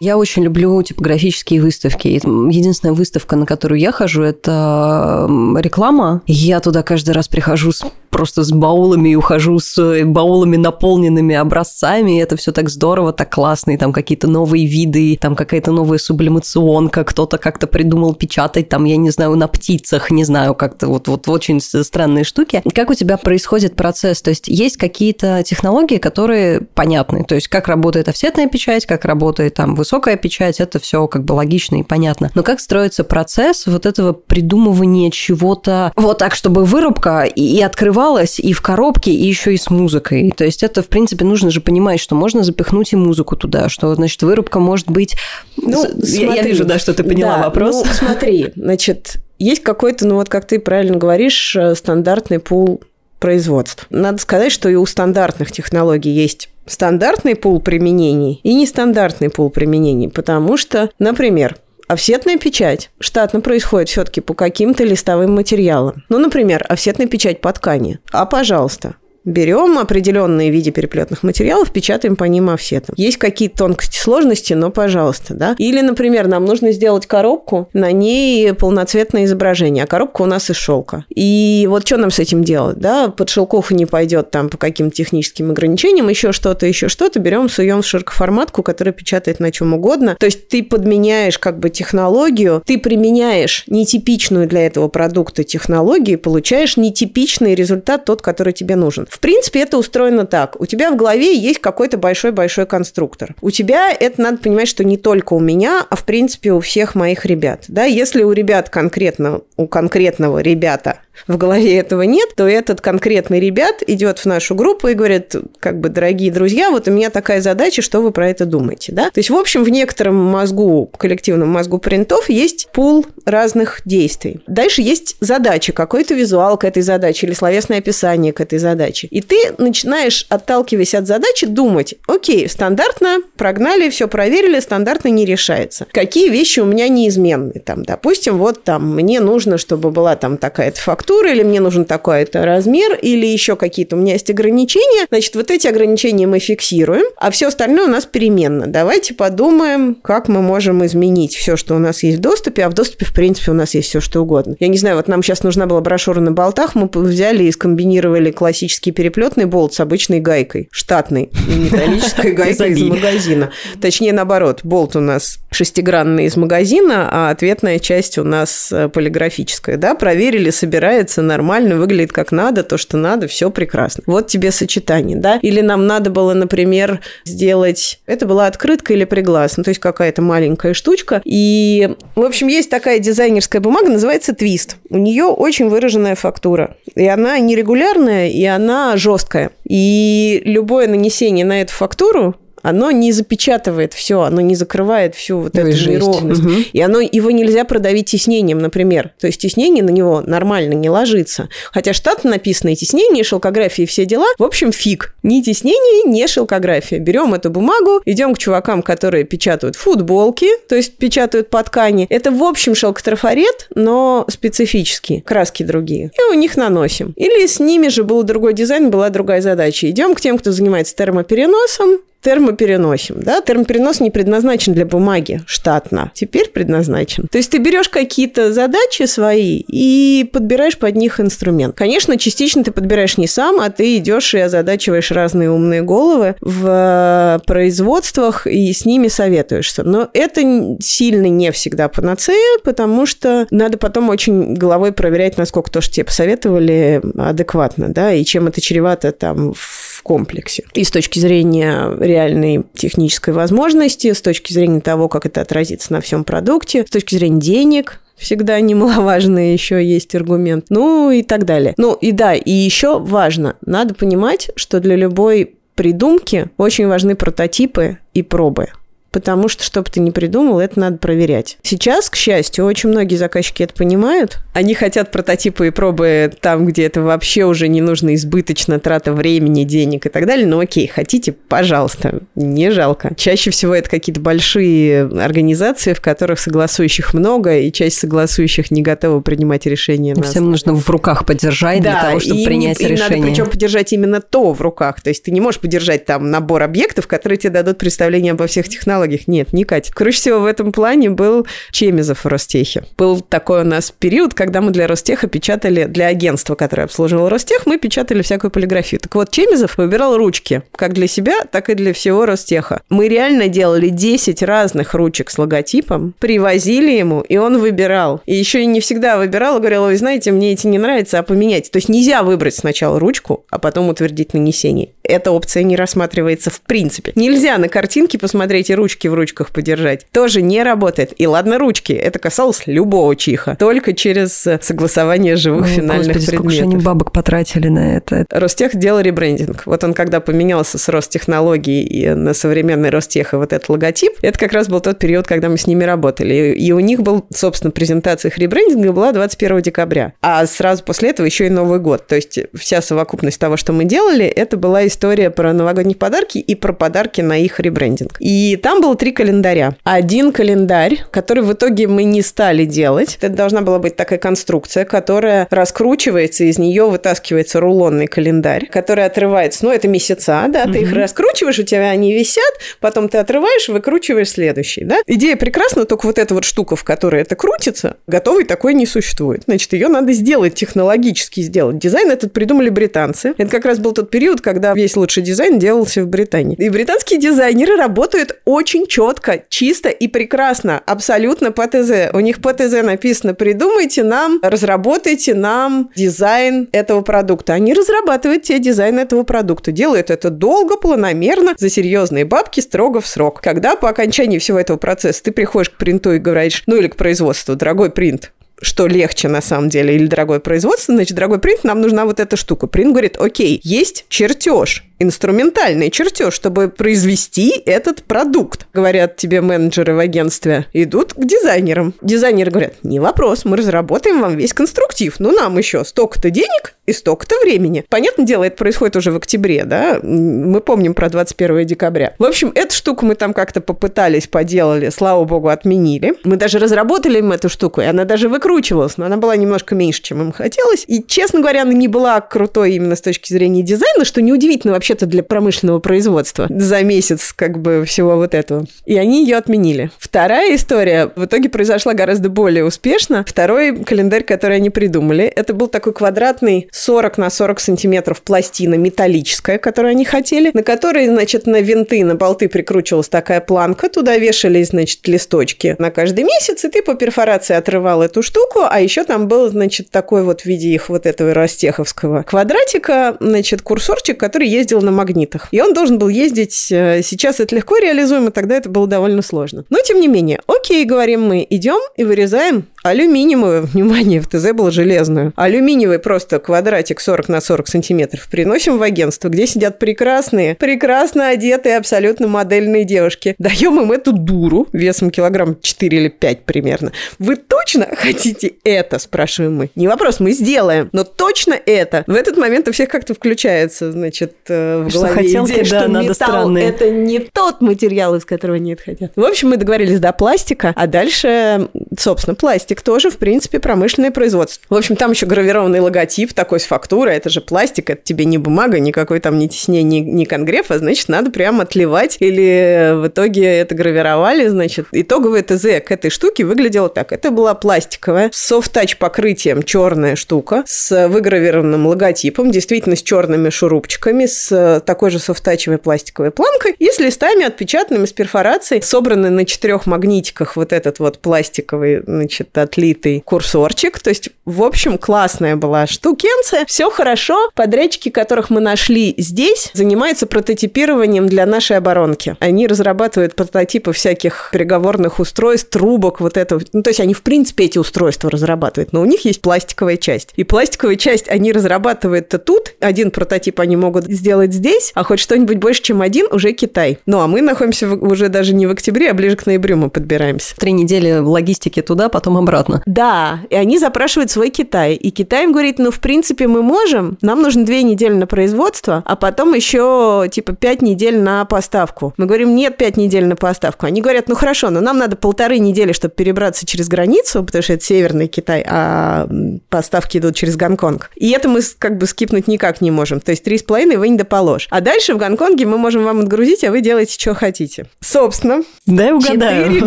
Я очень люблю типографические выставки. Единственная выставка, на которую я хожу, это реклама. Я туда каждый раз прихожу с просто с баулами и ухожу с э, баулами, наполненными образцами. И это все так здорово, так классно. И там какие-то новые виды, там какая-то новая сублимационка, кто-то как-то придумал печатать там, я не знаю, на птицах, не знаю, как-то вот, вот очень странные штуки. Как у тебя происходит процесс? То есть есть какие-то технологии, которые понятны. То есть как работает офсетная печать, как работает там высокая печать, это все как бы логично и понятно. Но как строится процесс вот этого придумывания чего-то вот так, чтобы вырубка и открывалась и в коробке, и еще и с музыкой. То есть это, в принципе, нужно же понимать, что можно запихнуть и музыку туда, что, значит, вырубка может быть... Ну, смотри, я, я вижу, да, что ты поняла да, вопрос. Ну, смотри, значит, есть какой-то, ну вот как ты правильно говоришь, э, стандартный пул производств. Надо сказать, что и у стандартных технологий есть стандартный пул применений и нестандартный пул применений, потому что, например, Офсетная печать штатно происходит все-таки по каким-то листовым материалам. Ну, например, офсетная печать по ткани. А, пожалуйста, берем определенные виды переплетных материалов, печатаем по ним офсетом. Есть какие-то тонкости, сложности, но пожалуйста, да. Или, например, нам нужно сделать коробку, на ней полноцветное изображение, а коробка у нас из шелка. И вот что нам с этим делать, да? Под шелков не пойдет там по каким-то техническим ограничениям, еще что-то, еще что-то, берем, суем в широкоформатку, которая печатает на чем угодно. То есть ты подменяешь как бы технологию, ты применяешь нетипичную для этого продукта технологию, получаешь нетипичный результат, тот, который тебе нужен. В В принципе, это устроено так. У тебя в голове есть какой-то большой-большой конструктор. У тебя это надо понимать, что не только у меня, а в принципе у всех моих ребят. Да? Если у ребят конкретно, у конкретного ребята в голове этого нет, то этот конкретный ребят идет в нашу группу и говорит, как бы, дорогие друзья, вот у меня такая задача, что вы про это думаете, да? То есть, в общем, в некотором мозгу, коллективном мозгу принтов есть пул разных действий. Дальше есть задача, какой-то визуал к этой задаче или словесное описание к этой задаче. И ты начинаешь, отталкиваясь от задачи, думать, окей, стандартно прогнали, все проверили, стандартно не решается. Какие вещи у меня неизменны? Там, допустим, вот там мне нужно, чтобы была там такая-то фактура, фактура, или мне нужен такой-то размер, или еще какие-то у меня есть ограничения. Значит, вот эти ограничения мы фиксируем, а все остальное у нас переменно. Давайте подумаем, как мы можем изменить все, что у нас есть в доступе, а в доступе, в принципе, у нас есть все, что угодно. Я не знаю, вот нам сейчас нужна была брошюра на болтах, мы взяли и скомбинировали классический переплетный болт с обычной гайкой, штатной, металлической гайкой из магазина. Точнее, наоборот, болт у нас шестигранный из магазина, а ответная часть у нас э, полиграфическая, да, проверили, собирая сочетается нормально, выглядит как надо, то, что надо, все прекрасно. Вот тебе сочетание, да? Или нам надо было, например, сделать... Это была открытка или приглас, ну, то есть какая-то маленькая штучка. И, в общем, есть такая дизайнерская бумага, называется твист. У нее очень выраженная фактура. И она нерегулярная, и она жесткая. И любое нанесение на эту фактуру оно не запечатывает все, оно не закрывает всю вот Ой, эту жесть. неровность. Угу. И оно, его нельзя продавить тиснением, например. То есть тиснение на него нормально не ложится. Хотя штат написано и тиснение, и шелкография, и все дела. В общем, фиг. Ни тиснение, ни шелкография. Берем эту бумагу, идем к чувакам, которые печатают футболки, то есть печатают по ткани. Это, в общем, шелкотрафарет, но специфический. Краски другие. И у них наносим. Или с ними же был другой дизайн, была другая задача. Идем к тем, кто занимается термопереносом, термопереносим, да, термоперенос не предназначен для бумаги штатно, теперь предназначен. То есть ты берешь какие-то задачи свои и подбираешь под них инструмент. Конечно, частично ты подбираешь не сам, а ты идешь и озадачиваешь разные умные головы в производствах и с ними советуешься. Но это сильно не всегда панацея, потому что надо потом очень головой проверять, насколько то, что тебе посоветовали, адекватно, да, и чем это чревато там в комплексе. И с точки зрения реальной технической возможности, с точки зрения того, как это отразится на всем продукте, с точки зрения денег, всегда немаловажный еще есть аргумент, ну и так далее. Ну и да, и еще важно, надо понимать, что для любой придумки очень важны прототипы и пробы потому что, что бы ты ни придумал, это надо проверять. Сейчас, к счастью, очень многие заказчики это понимают. Они хотят прототипы и пробы там, где это вообще уже не нужно избыточно, трата времени, денег и так далее. Ну окей, хотите, пожалуйста, не жалко. Чаще всего это какие-то большие организации, в которых согласующих много, и часть согласующих не готова принимать решения. Всем нужно в руках подержать да, для того, чтобы принять и решение. надо причем подержать именно то в руках. То есть ты не можешь подержать там набор объектов, которые тебе дадут представление обо всех технологиях, технологиях. Нет, не катит. Круче всего в этом плане был Чемизов в Ростехе. Был такой у нас период, когда мы для Ростеха печатали, для агентства, которое обслуживало Ростех, мы печатали всякую полиграфию. Так вот, Чемизов выбирал ручки, как для себя, так и для всего Ростеха. Мы реально делали 10 разных ручек с логотипом, привозили ему, и он выбирал. И еще и не всегда выбирал, и говорил, вы знаете, мне эти не нравятся, а поменять. То есть нельзя выбрать сначала ручку, а потом утвердить нанесение. Эта опция не рассматривается в принципе. Нельзя на картинке посмотреть и ручки в ручках подержать. Тоже не работает. И ладно, ручки. Это касалось любого чиха. Только через согласование живых О, финальных господи, предметов. Сколько они бабок потратили на это. Ростех делал ребрендинг. Вот он когда поменялся с Ростехнологии и на современный Ростех и вот этот логотип, это как раз был тот период, когда мы с ними работали. И у них был, собственно, презентация их ребрендинга была 21 декабря. А сразу после этого еще и Новый год. То есть вся совокупность того, что мы делали, это была история про новогодние подарки и про подарки на их ребрендинг. И там было три календаря. Один календарь, который в итоге мы не стали делать. Это должна была быть такая конструкция, которая раскручивается, из нее вытаскивается рулонный календарь, который отрывается, ну, это месяца, да, ты угу. их раскручиваешь, у тебя они висят, потом ты отрываешь, выкручиваешь следующий, да. Идея прекрасна, только вот эта вот штука, в которой это крутится, готовый такой не существует. Значит, ее надо сделать, технологически сделать. Дизайн этот придумали британцы. Это как раз был тот период, когда весь лучший дизайн делался в Британии. И британские дизайнеры работают очень очень четко, чисто и прекрасно, абсолютно по ТЗ. У них по ТЗ написано «Придумайте нам, разработайте нам дизайн этого продукта». Они разрабатывают тебе дизайн этого продукта. Делают это долго, планомерно, за серьезные бабки, строго в срок. Когда по окончании всего этого процесса ты приходишь к принту и говоришь, ну или к производству, дорогой принт, что легче на самом деле, или дорогое производство, значит, дорогой принт, нам нужна вот эта штука. Принт говорит, окей, есть чертеж, инструментальный чертеж, чтобы произвести этот продукт. Говорят тебе менеджеры в агентстве, идут к дизайнерам. Дизайнеры говорят, не вопрос, мы разработаем вам весь конструктив, но нам еще столько-то денег и столько-то времени. Понятное дело, это происходит уже в октябре, да? Мы помним про 21 декабря. В общем, эту штуку мы там как-то попытались, поделали, слава богу, отменили. Мы даже разработали им эту штуку, и она даже выкручивалась, но она была немножко меньше, чем им хотелось. И, честно говоря, она не была крутой именно с точки зрения дизайна, что неудивительно вообще вообще-то для промышленного производства за месяц как бы всего вот этого. И они ее отменили. Вторая история в итоге произошла гораздо более успешно. Второй календарь, который они придумали, это был такой квадратный 40 на 40 сантиметров пластина металлическая, которую они хотели, на которой, значит, на винты, на болты прикручивалась такая планка, туда вешались, значит, листочки на каждый месяц, и ты по перфорации отрывал эту штуку, а еще там был, значит, такой вот в виде их вот этого растеховского квадратика, значит, курсорчик, который ездил ездил на магнитах. И он должен был ездить... Э, сейчас это легко реализуемо, тогда это было довольно сложно. Но, тем не менее, окей, говорим мы, идем и вырезаем алюминиевую, внимание, в ТЗ было железную, алюминиевый просто квадратик 40 на 40 сантиметров приносим в агентство, где сидят прекрасные, прекрасно одетые, абсолютно модельные девушки. Даем им эту дуру весом килограмм 4 или 5 примерно. Вы точно хотите это, спрашиваем мы. Не вопрос, мы сделаем, но точно это. В этот момент у всех как-то включается, значит, э, в что голове хотелки, идея, да, что надо металл странные. это не тот материал, из которого они это хотят. В общем, мы договорились до пластика, а дальше, собственно, пластик тоже, в принципе, промышленное производство. В общем, там еще гравированный логотип такой с фактурой, это же пластик, это тебе не бумага, никакой там не теснение, ни, ни конгреф, а значит, надо прямо отливать. Или в итоге это гравировали, значит, итоговое ТЗ к этой штуке выглядело так. Это была пластиковая, с софт-тач покрытием черная штука, с выгравированным логотипом, действительно с черными шурупчиками, с такой же софт-тачевой пластиковой планкой и с листами отпечатанными с перфорацией, собранный на четырех магнитиках вот этот вот пластиковый, значит, отлитый курсорчик. То есть, в общем, классная была штукенция. Все хорошо. Подрядчики, которых мы нашли здесь, занимаются прототипированием для нашей оборонки. Они разрабатывают прототипы всяких переговорных устройств, трубок, вот этого. Ну, то есть, они, в принципе, эти устройства разрабатывают, но у них есть пластиковая часть. И пластиковая часть они разрабатывают-то тут. Один прототип они могут сделать здесь, а хоть что-нибудь больше, чем один, уже Китай. Ну, а мы находимся в- уже даже не в октябре, а ближе к ноябрю мы подбираемся. Три недели логистики туда, потом обратно. Да, и они запрашивают свой Китай. И Китай им говорит, ну, в принципе, мы можем, нам нужно две недели на производство, а потом еще, типа, пять недель на поставку. Мы говорим, нет, пять недель на поставку. Они говорят, ну, хорошо, но нам надо полторы недели, чтобы перебраться через границу, потому что это северный Китай, а поставки идут через Гонконг. И это мы как бы скипнуть никак не можем. То есть три с половиной вы не доположь. А дальше в Гонконге мы можем вам отгрузить, а вы делаете, что хотите. Собственно, Дай угадаю. Четыре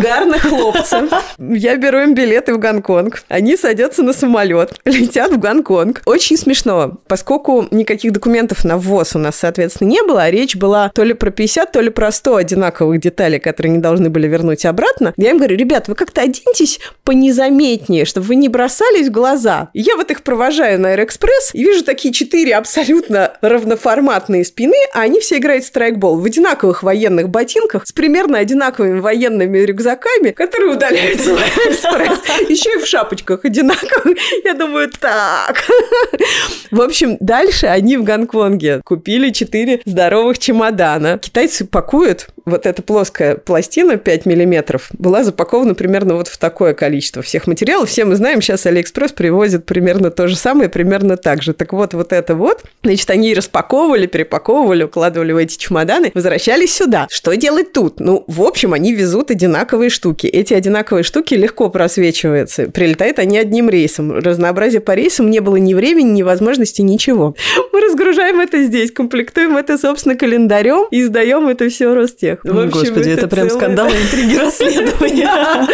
гарных хлопца. Я беру им билеты в Гонконг. Они садятся на самолет, летят в Гонконг. Очень смешно, поскольку никаких документов на ввоз у нас, соответственно, не было, а речь была то ли про 50, то ли про 100 одинаковых деталей, которые они должны были вернуть обратно. Я им говорю, ребят, вы как-то оденьтесь понезаметнее, чтобы вы не бросались в глаза. Я вот их провожаю на Аэроэкспресс и вижу такие четыре абсолютно равноформатные спины, а они все играют в страйкбол в одинаковых военных ботинках с примерно одинаковыми военными рюкзаками, которые удаляются. Еще и в шапочках одинаковых. Я думаю, так. В общем, дальше они в Гонконге купили четыре здоровых чемодана. Китайцы пакуют вот эта плоская пластина 5 миллиметров была запакована примерно вот в такое количество всех материалов. Все мы знаем, сейчас Алиэкспресс привозит примерно то же самое, примерно так же. Так вот, вот это вот, значит, они распаковывали, перепаковывали, укладывали в эти чемоданы, возвращались сюда. Что делать тут? Ну, в общем, они везут одинаковые штуки. Эти одинаковые штуки легко просвечиваются. Прилетают они одним рейсом. Разнообразия по рейсам не было ни времени, ни возможности, ничего. Мы разгружаем это здесь, комплектуем это, собственно, календарем и сдаем это все Ростех. Всех. Господи, это прям скандал, интриги, расследования.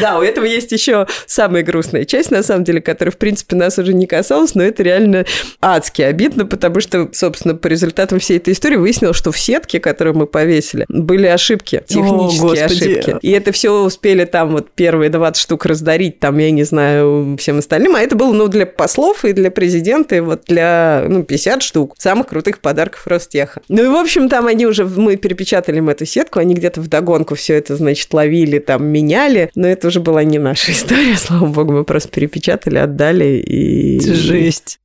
Да, у этого есть еще самая грустная часть, на самом деле, которая, в принципе, нас уже не касалась, но это реально адски обидно, потому что, собственно, по результатам всей этой истории выяснилось, что в сетке, которую мы повесили, были ошибки, технические ошибки. И это все успели там вот первые 20 штук раздарить, там, я не знаю, всем остальным. А это было, ну, для послов и для президента, и вот для, ну, 50 штук самых крутых подарков Ростеха. Ну и, в общем, там они уже, мы перепечатали им эту сетку, они где-то в догонку все это, значит, ловили, там, меняли, но это уже была не наша история, слава богу, мы просто перепечатали, отдали и... Жесть.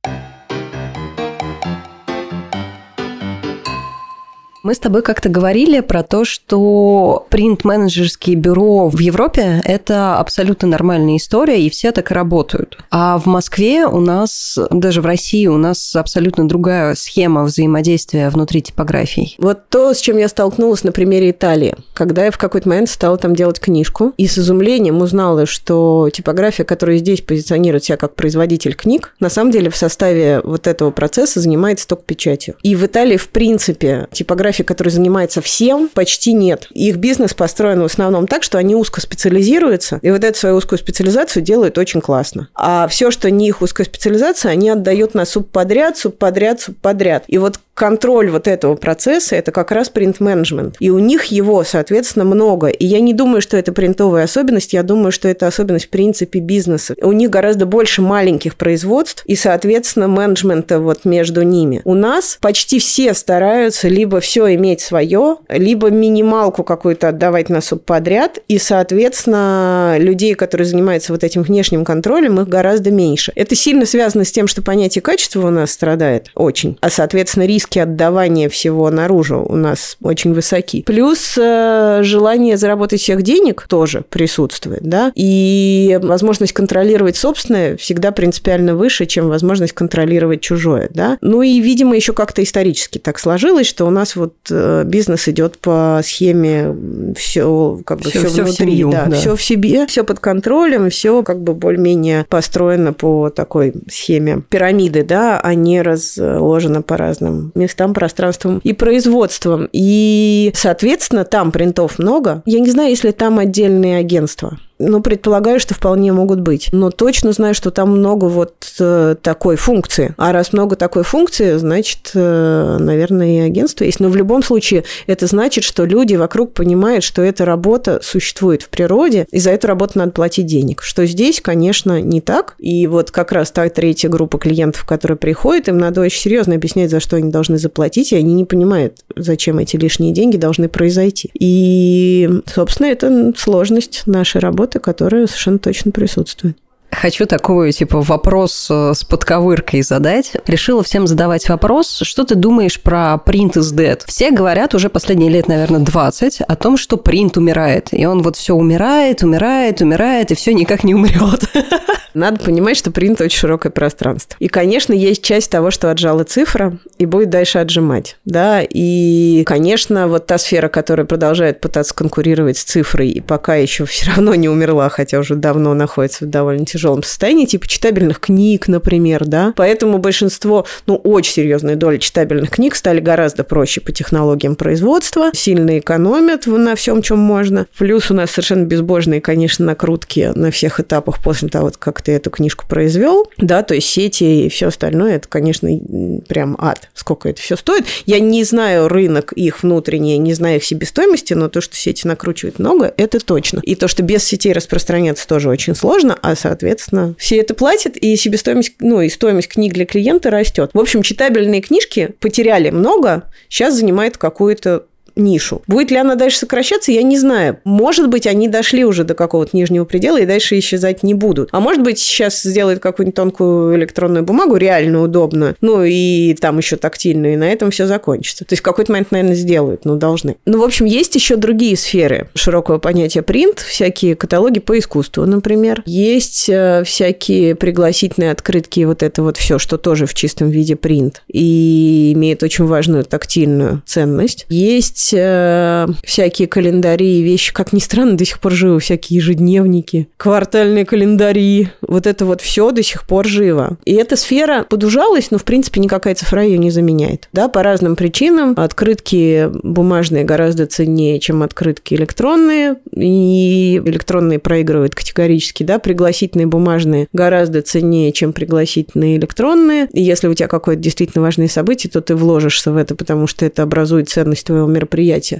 Мы с тобой как-то говорили про то, что принт-менеджерские бюро в Европе – это абсолютно нормальная история, и все так и работают. А в Москве у нас, даже в России, у нас абсолютно другая схема взаимодействия внутри типографий. Вот то, с чем я столкнулась на примере Италии. Когда я в какой-то момент стала там делать книжку, и с изумлением узнала, что типография, которая здесь позиционирует себя как производитель книг, на самом деле в составе вот этого процесса занимается только печатью. И в Италии, в принципе, типография типографий, который занимается всем, почти нет. Их бизнес построен в основном так, что они узко специализируются, и вот эту свою узкую специализацию делают очень классно. А все, что не их узкая специализация, они отдают на субподряд, субподряд, субподряд. И вот контроль вот этого процесса – это как раз принт-менеджмент. И у них его, соответственно, много. И я не думаю, что это принтовая особенность, я думаю, что это особенность в принципе бизнеса. У них гораздо больше маленьких производств и, соответственно, менеджмента вот между ними. У нас почти все стараются либо все иметь свое, либо минималку какую-то отдавать на субподряд, и, соответственно, людей, которые занимаются вот этим внешним контролем, их гораздо меньше. Это сильно связано с тем, что понятие качества у нас страдает очень, а, соответственно, риск риски отдавания всего наружу у нас очень высоки. Плюс э, желание заработать всех денег тоже присутствует, да, и возможность контролировать собственное всегда принципиально выше, чем возможность контролировать чужое, да. Ну и, видимо, еще как-то исторически так сложилось, что у нас вот э, бизнес идет по схеме все как бы все, все внутри, семью, да, да, все в себе, все под контролем, все как бы более-менее построено по такой схеме пирамиды, да, а не разложено по разным местам, пространствам и производством. И, соответственно, там принтов много. Я не знаю, если там отдельные агентства. Ну, предполагаю, что вполне могут быть. Но точно знаю, что там много вот э, такой функции. А раз много такой функции, значит, э, наверное, и агентство есть. Но в любом случае это значит, что люди вокруг понимают, что эта работа существует в природе, и за эту работу надо платить денег. Что здесь, конечно, не так. И вот как раз та третья группа клиентов, которая приходит, им надо очень серьезно объяснять, за что они должны заплатить, и они не понимают, зачем эти лишние деньги должны произойти. И, собственно, это сложность нашей работы работы, которая совершенно точно присутствует. Хочу такой, типа, вопрос э, с подковыркой задать. Решила всем задавать вопрос, что ты думаешь про print is dead? Все говорят уже последние лет, наверное, 20 о том, что принт умирает. И он вот все умирает, умирает, умирает, и все никак не умрет. Надо понимать, что принт очень широкое пространство. И, конечно, есть часть того, что отжала цифра и будет дальше отжимать. Да? И, конечно, вот та сфера, которая продолжает пытаться конкурировать с цифрой и пока еще все равно не умерла, хотя уже давно находится в довольно тяжелом состоянии, типа читабельных книг, например, да. Поэтому большинство, ну, очень серьезная доля читабельных книг стали гораздо проще по технологиям производства, сильно экономят на всем, чем можно. Плюс у нас совершенно безбожные, конечно, накрутки на всех этапах после того, как ты эту книжку произвел, да, то есть сети и все остальное, это, конечно, прям ад, сколько это все стоит. Я не знаю рынок их внутренний, не знаю их себестоимости, но то, что сети накручивают много, это точно. И то, что без сетей распространяться тоже очень сложно, а, соответственно, все это платят, и себестоимость, ну, и стоимость книг для клиента растет. В общем, читабельные книжки потеряли много, сейчас занимает какую-то нишу. Будет ли она дальше сокращаться, я не знаю. Может быть, они дошли уже до какого-то нижнего предела и дальше исчезать не будут. А может быть, сейчас сделают какую-нибудь тонкую электронную бумагу, реально удобную, ну и там еще тактильную, и на этом все закончится. То есть в какой-то момент, наверное, сделают, но должны. Ну, в общем, есть еще другие сферы широкого понятия принт, всякие каталоги по искусству, например. Есть э, всякие пригласительные открытки, вот это вот все, что тоже в чистом виде принт и имеет очень важную тактильную ценность. Есть есть э, всякие календари и вещи, как ни странно, до сих пор живы, всякие ежедневники, квартальные календари. Вот это вот все до сих пор живо. И эта сфера подужалась, но, в принципе, никакая цифра ее не заменяет. Да, по разным причинам. Открытки бумажные гораздо ценнее, чем открытки электронные. И электронные проигрывают категорически, да, пригласительные бумажные гораздо ценнее, чем пригласительные электронные. И если у тебя какое-то действительно важное событие, то ты вложишься в это, потому что это образует ценность твоего мероприятия.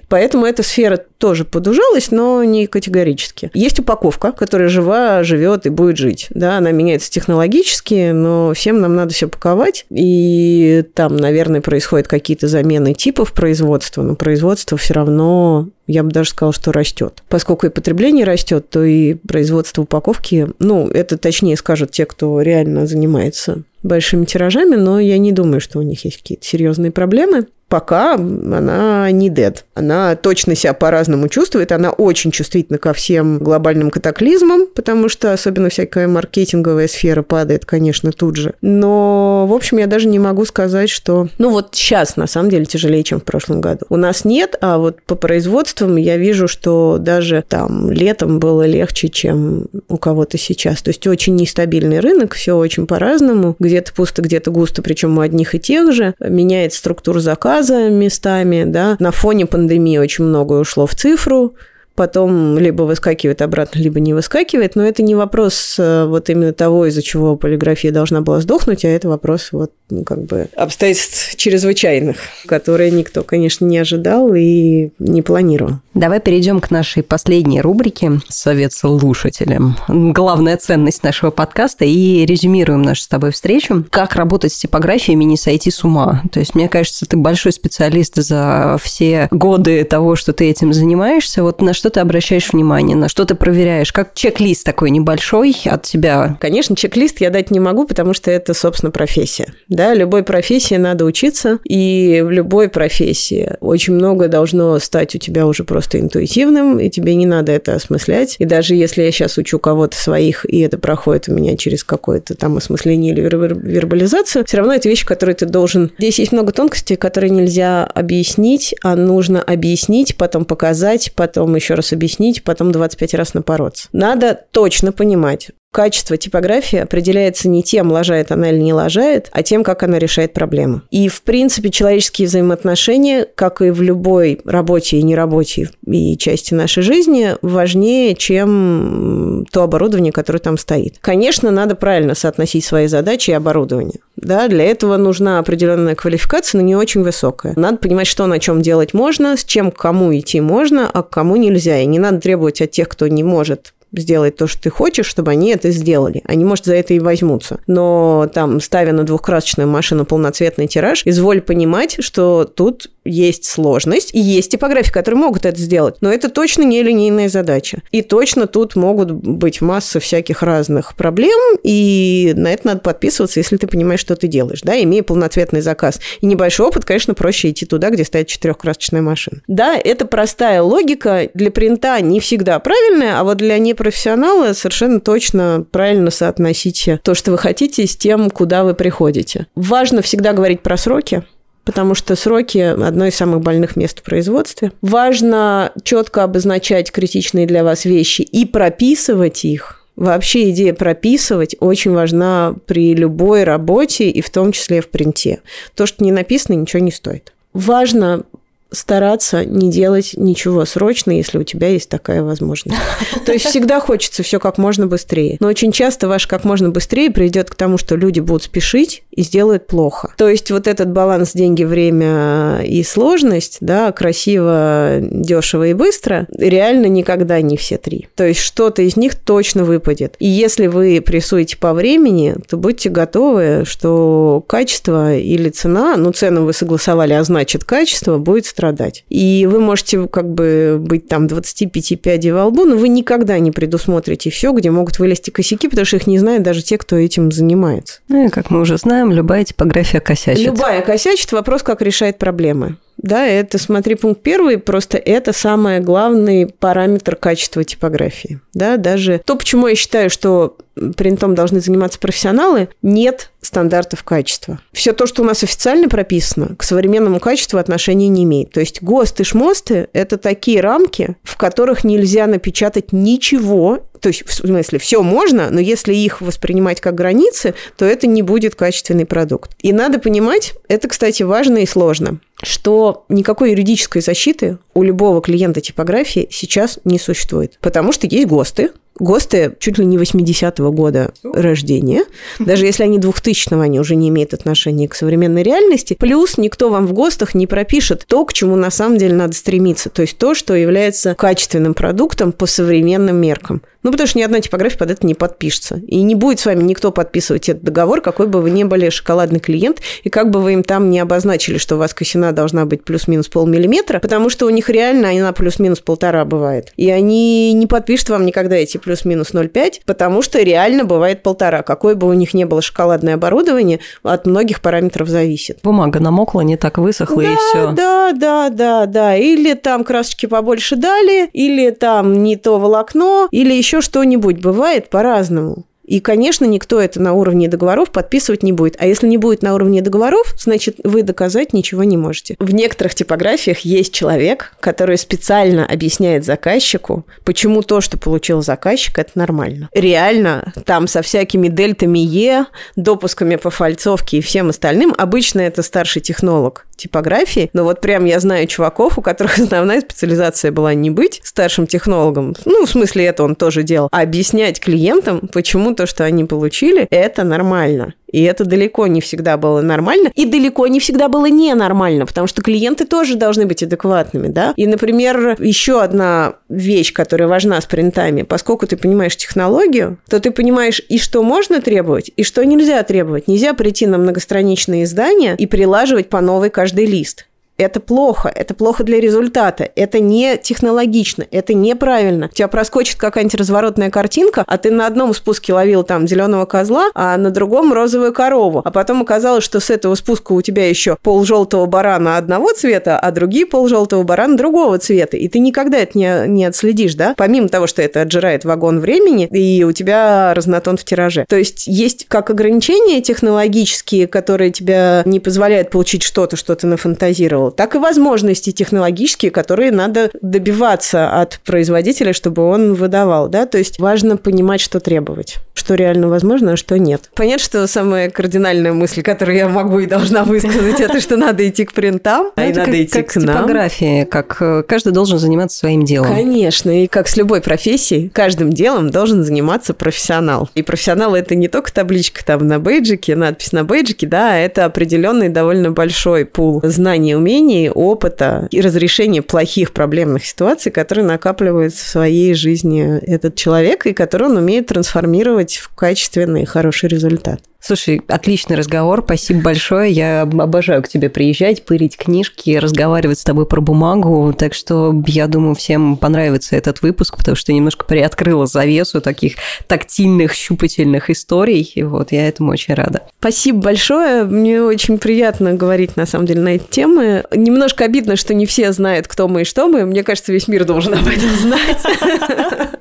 Поэтому эта сфера тоже подужалась, но не категорически. Есть упаковка, которая жива, живет и будет жить. Да, она меняется технологически, но всем нам надо все паковать. И там, наверное, происходят какие-то замены типов производства, но производство все равно я бы даже сказала, что растет. Поскольку и потребление растет, то и производство упаковки, ну, это точнее скажут те, кто реально занимается большими тиражами, но я не думаю, что у них есть какие-то серьезные проблемы пока она не dead. Она точно себя по-разному чувствует, она очень чувствительна ко всем глобальным катаклизмам, потому что особенно всякая маркетинговая сфера падает, конечно, тут же. Но, в общем, я даже не могу сказать, что... Ну, вот сейчас, на самом деле, тяжелее, чем в прошлом году. У нас нет, а вот по производствам я вижу, что даже там летом было легче, чем у кого-то сейчас. То есть очень нестабильный рынок, все очень по-разному. Где-то пусто, где-то густо, причем у одних и тех же. Меняется структура заказа, заказа местами, да. На фоне пандемии очень многое ушло в цифру, потом либо выскакивает обратно, либо не выскакивает, но это не вопрос э, вот именно того, из-за чего полиграфия должна была сдохнуть, а это вопрос вот ну, как бы обстоятельств чрезвычайных, которые никто, конечно, не ожидал и не планировал. Давай перейдем к нашей последней рубрике «Совет слушателям». Главная ценность нашего подкаста и резюмируем нашу с тобой встречу. Как работать с типографиями, не сойти с ума. То есть, мне кажется, ты большой специалист за все годы того, что ты этим занимаешься. Вот на что ты обращаешь внимание, на что ты проверяешь? Как чек-лист такой небольшой от тебя? Конечно, чек-лист я дать не могу, потому что это, собственно, профессия. Да, любой профессии надо учиться, и в любой профессии очень много должно стать у тебя уже просто интуитивным, и тебе не надо это осмыслять. И даже если я сейчас учу кого-то своих, и это проходит у меня через какое-то там осмысление или вербализацию, все равно это вещи, которые ты должен... Здесь есть много тонкостей, которые нельзя объяснить, а нужно объяснить, потом показать, потом еще раз объяснить, потом 25 раз напороться. Надо точно понимать, Качество типографии определяется не тем, лажает она или не лажает, а тем, как она решает проблемы. И, в принципе, человеческие взаимоотношения, как и в любой работе и неработе и части нашей жизни, важнее, чем то оборудование, которое там стоит. Конечно, надо правильно соотносить свои задачи и оборудование. Да, для этого нужна определенная квалификация, но не очень высокая. Надо понимать, что на чем делать можно, с чем кому идти можно, а к кому нельзя. И не надо требовать от тех, кто не может сделать то, что ты хочешь, чтобы они это сделали. Они, может, за это и возьмутся. Но там, ставя на двухкрасочную машину полноцветный тираж, изволь понимать, что тут есть сложность, и есть типографии, которые могут это сделать, но это точно не линейная задача. И точно тут могут быть масса всяких разных проблем, и на это надо подписываться, если ты понимаешь, что ты делаешь, да, имея полноцветный заказ. И небольшой опыт, конечно, проще идти туда, где стоит четырехкрасочная машина. Да, это простая логика, для принта не всегда правильная, а вот для непрофессионала совершенно точно правильно соотносить то, что вы хотите, с тем, куда вы приходите. Важно всегда говорить про сроки, потому что сроки – одно из самых больных мест в производстве. Важно четко обозначать критичные для вас вещи и прописывать их, Вообще идея прописывать очень важна при любой работе и в том числе в принте. То, что не написано, ничего не стоит. Важно стараться не делать ничего срочно, если у тебя есть такая возможность. То есть всегда хочется все как можно быстрее. Но очень часто ваш как можно быстрее приведет к тому, что люди будут спешить и сделают плохо. То есть вот этот баланс деньги, время и сложность, да, красиво, дешево и быстро, реально никогда не все три. То есть что-то из них точно выпадет. И если вы прессуете по времени, то будьте готовы, что качество или цена, ну цену вы согласовали, а значит качество будет страдать. И вы можете как бы быть там 25 пядей во лбу, но вы никогда не предусмотрите все, где могут вылезти косяки, потому что их не знают даже те, кто этим занимается. Ну и, как мы уже знаем, любая типография косячит. Любая косячит. Вопрос, как решает проблемы. Да, это, смотри, пункт первый, просто это самый главный параметр качества типографии. Да, даже то, почему я считаю, что принтом должны заниматься профессионалы, нет стандартов качества. Все то, что у нас официально прописано, к современному качеству отношения не имеет. То есть ГОСТы, шмосты – это такие рамки, в которых нельзя напечатать ничего, то есть, в смысле, все можно, но если их воспринимать как границы, то это не будет качественный продукт. И надо понимать, это, кстати, важно и сложно, что никакой юридической защиты у любого клиента типографии сейчас не существует. Потому что есть ГОСТы, ГОСТы чуть ли не 80-го года рождения. Даже если они 2000-го, они уже не имеют отношения к современной реальности. Плюс никто вам в ГОСТах не пропишет то, к чему на самом деле надо стремиться. То есть то, что является качественным продуктом по современным меркам. Ну, потому что ни одна типография под это не подпишется. И не будет с вами никто подписывать этот договор, какой бы вы ни были шоколадный клиент, и как бы вы им там не обозначили, что у вас косина должна быть плюс-минус полмиллиметра, потому что у них реально она плюс-минус полтора бывает. И они не подпишут вам никогда эти плюс-минус 0,5, потому что реально бывает полтора. Какое бы у них ни было шоколадное оборудование, от многих параметров зависит. Бумага намокла, не так высохла, да, и все. Да, да, да, да. Или там красочки побольше дали, или там не то волокно, или еще еще что-нибудь бывает по-разному. И, конечно, никто это на уровне договоров подписывать не будет. А если не будет на уровне договоров, значит, вы доказать ничего не можете. В некоторых типографиях есть человек, который специально объясняет заказчику, почему то, что получил заказчик, это нормально. Реально, там со всякими дельтами Е, допусками по фальцовке и всем остальным, обычно это старший технолог типографии, но вот прям я знаю чуваков, у которых основная специализация была не быть старшим технологом, ну, в смысле это он тоже делал, а объяснять клиентам, почему то, что они получили, это нормально. И это далеко не всегда было нормально. И далеко не всегда было ненормально, потому что клиенты тоже должны быть адекватными, да. И, например, еще одна вещь, которая важна с принтами, поскольку ты понимаешь технологию, то ты понимаешь и что можно требовать, и что нельзя требовать. Нельзя прийти на многостраничное издание и прилаживать по новой каждый лист это плохо, это плохо для результата, это не технологично, это неправильно. У тебя проскочит какая-нибудь разворотная картинка, а ты на одном спуске ловил там зеленого козла, а на другом розовую корову. А потом оказалось, что с этого спуска у тебя еще пол желтого барана одного цвета, а другие пол желтого барана другого цвета. И ты никогда это не, не отследишь, да? Помимо того, что это отжирает вагон времени, и у тебя разнотон в тираже. То есть есть как ограничения технологические, которые тебя не позволяют получить что-то, что ты нафантазировал, так и возможности технологические, которые надо добиваться от производителя, чтобы он выдавал, да, то есть важно понимать, что требовать, что реально возможно, а что нет. Понятно, что самая кардинальная мысль, которую я могу и должна высказать, это что надо идти к принтам, а и надо идти к нам. типографии, как э, каждый должен заниматься своим делом. Конечно, и как с любой профессией, каждым делом должен заниматься профессионал. И профессионал это не только табличка там на бейджике, надпись на бейджике, да, это определенный довольно большой пул знаний и умений, умений, опыта и разрешения плохих проблемных ситуаций, которые накапливает в своей жизни этот человек и который он умеет трансформировать в качественный хороший результат. Слушай, отличный разговор, спасибо большое. Я обожаю к тебе приезжать, пырить книжки, разговаривать с тобой про бумагу. Так что я думаю, всем понравится этот выпуск, потому что немножко приоткрыла завесу таких тактильных, щупательных историй. И вот я этому очень рада. Спасибо большое. Мне очень приятно говорить, на самом деле, на эти темы. Немножко обидно, что не все знают, кто мы и что мы. Мне кажется, весь мир должен об этом знать.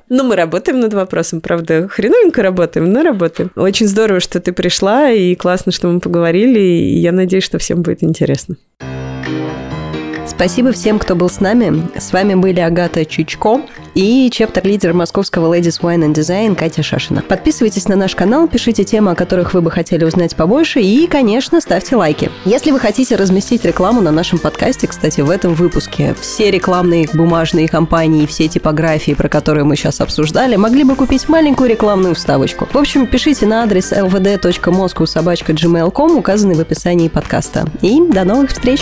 Но мы работаем над вопросом, правда. Хреновенько работаем, но работаем. Очень здорово, что ты пришла, и классно, что мы поговорили, и я надеюсь, что всем будет интересно. Спасибо всем, кто был с нами. С вами были Агата Чичко и чептер-лидер московского Ladies Wine and Design Катя Шашина. Подписывайтесь на наш канал, пишите темы, о которых вы бы хотели узнать побольше и, конечно, ставьте лайки. Если вы хотите разместить рекламу на нашем подкасте, кстати, в этом выпуске все рекламные бумажные компании, все типографии, про которые мы сейчас обсуждали, могли бы купить маленькую рекламную вставочку. В общем, пишите на адрес lvd.moscow.gmail.com, указанный в описании подкаста. И до новых встреч!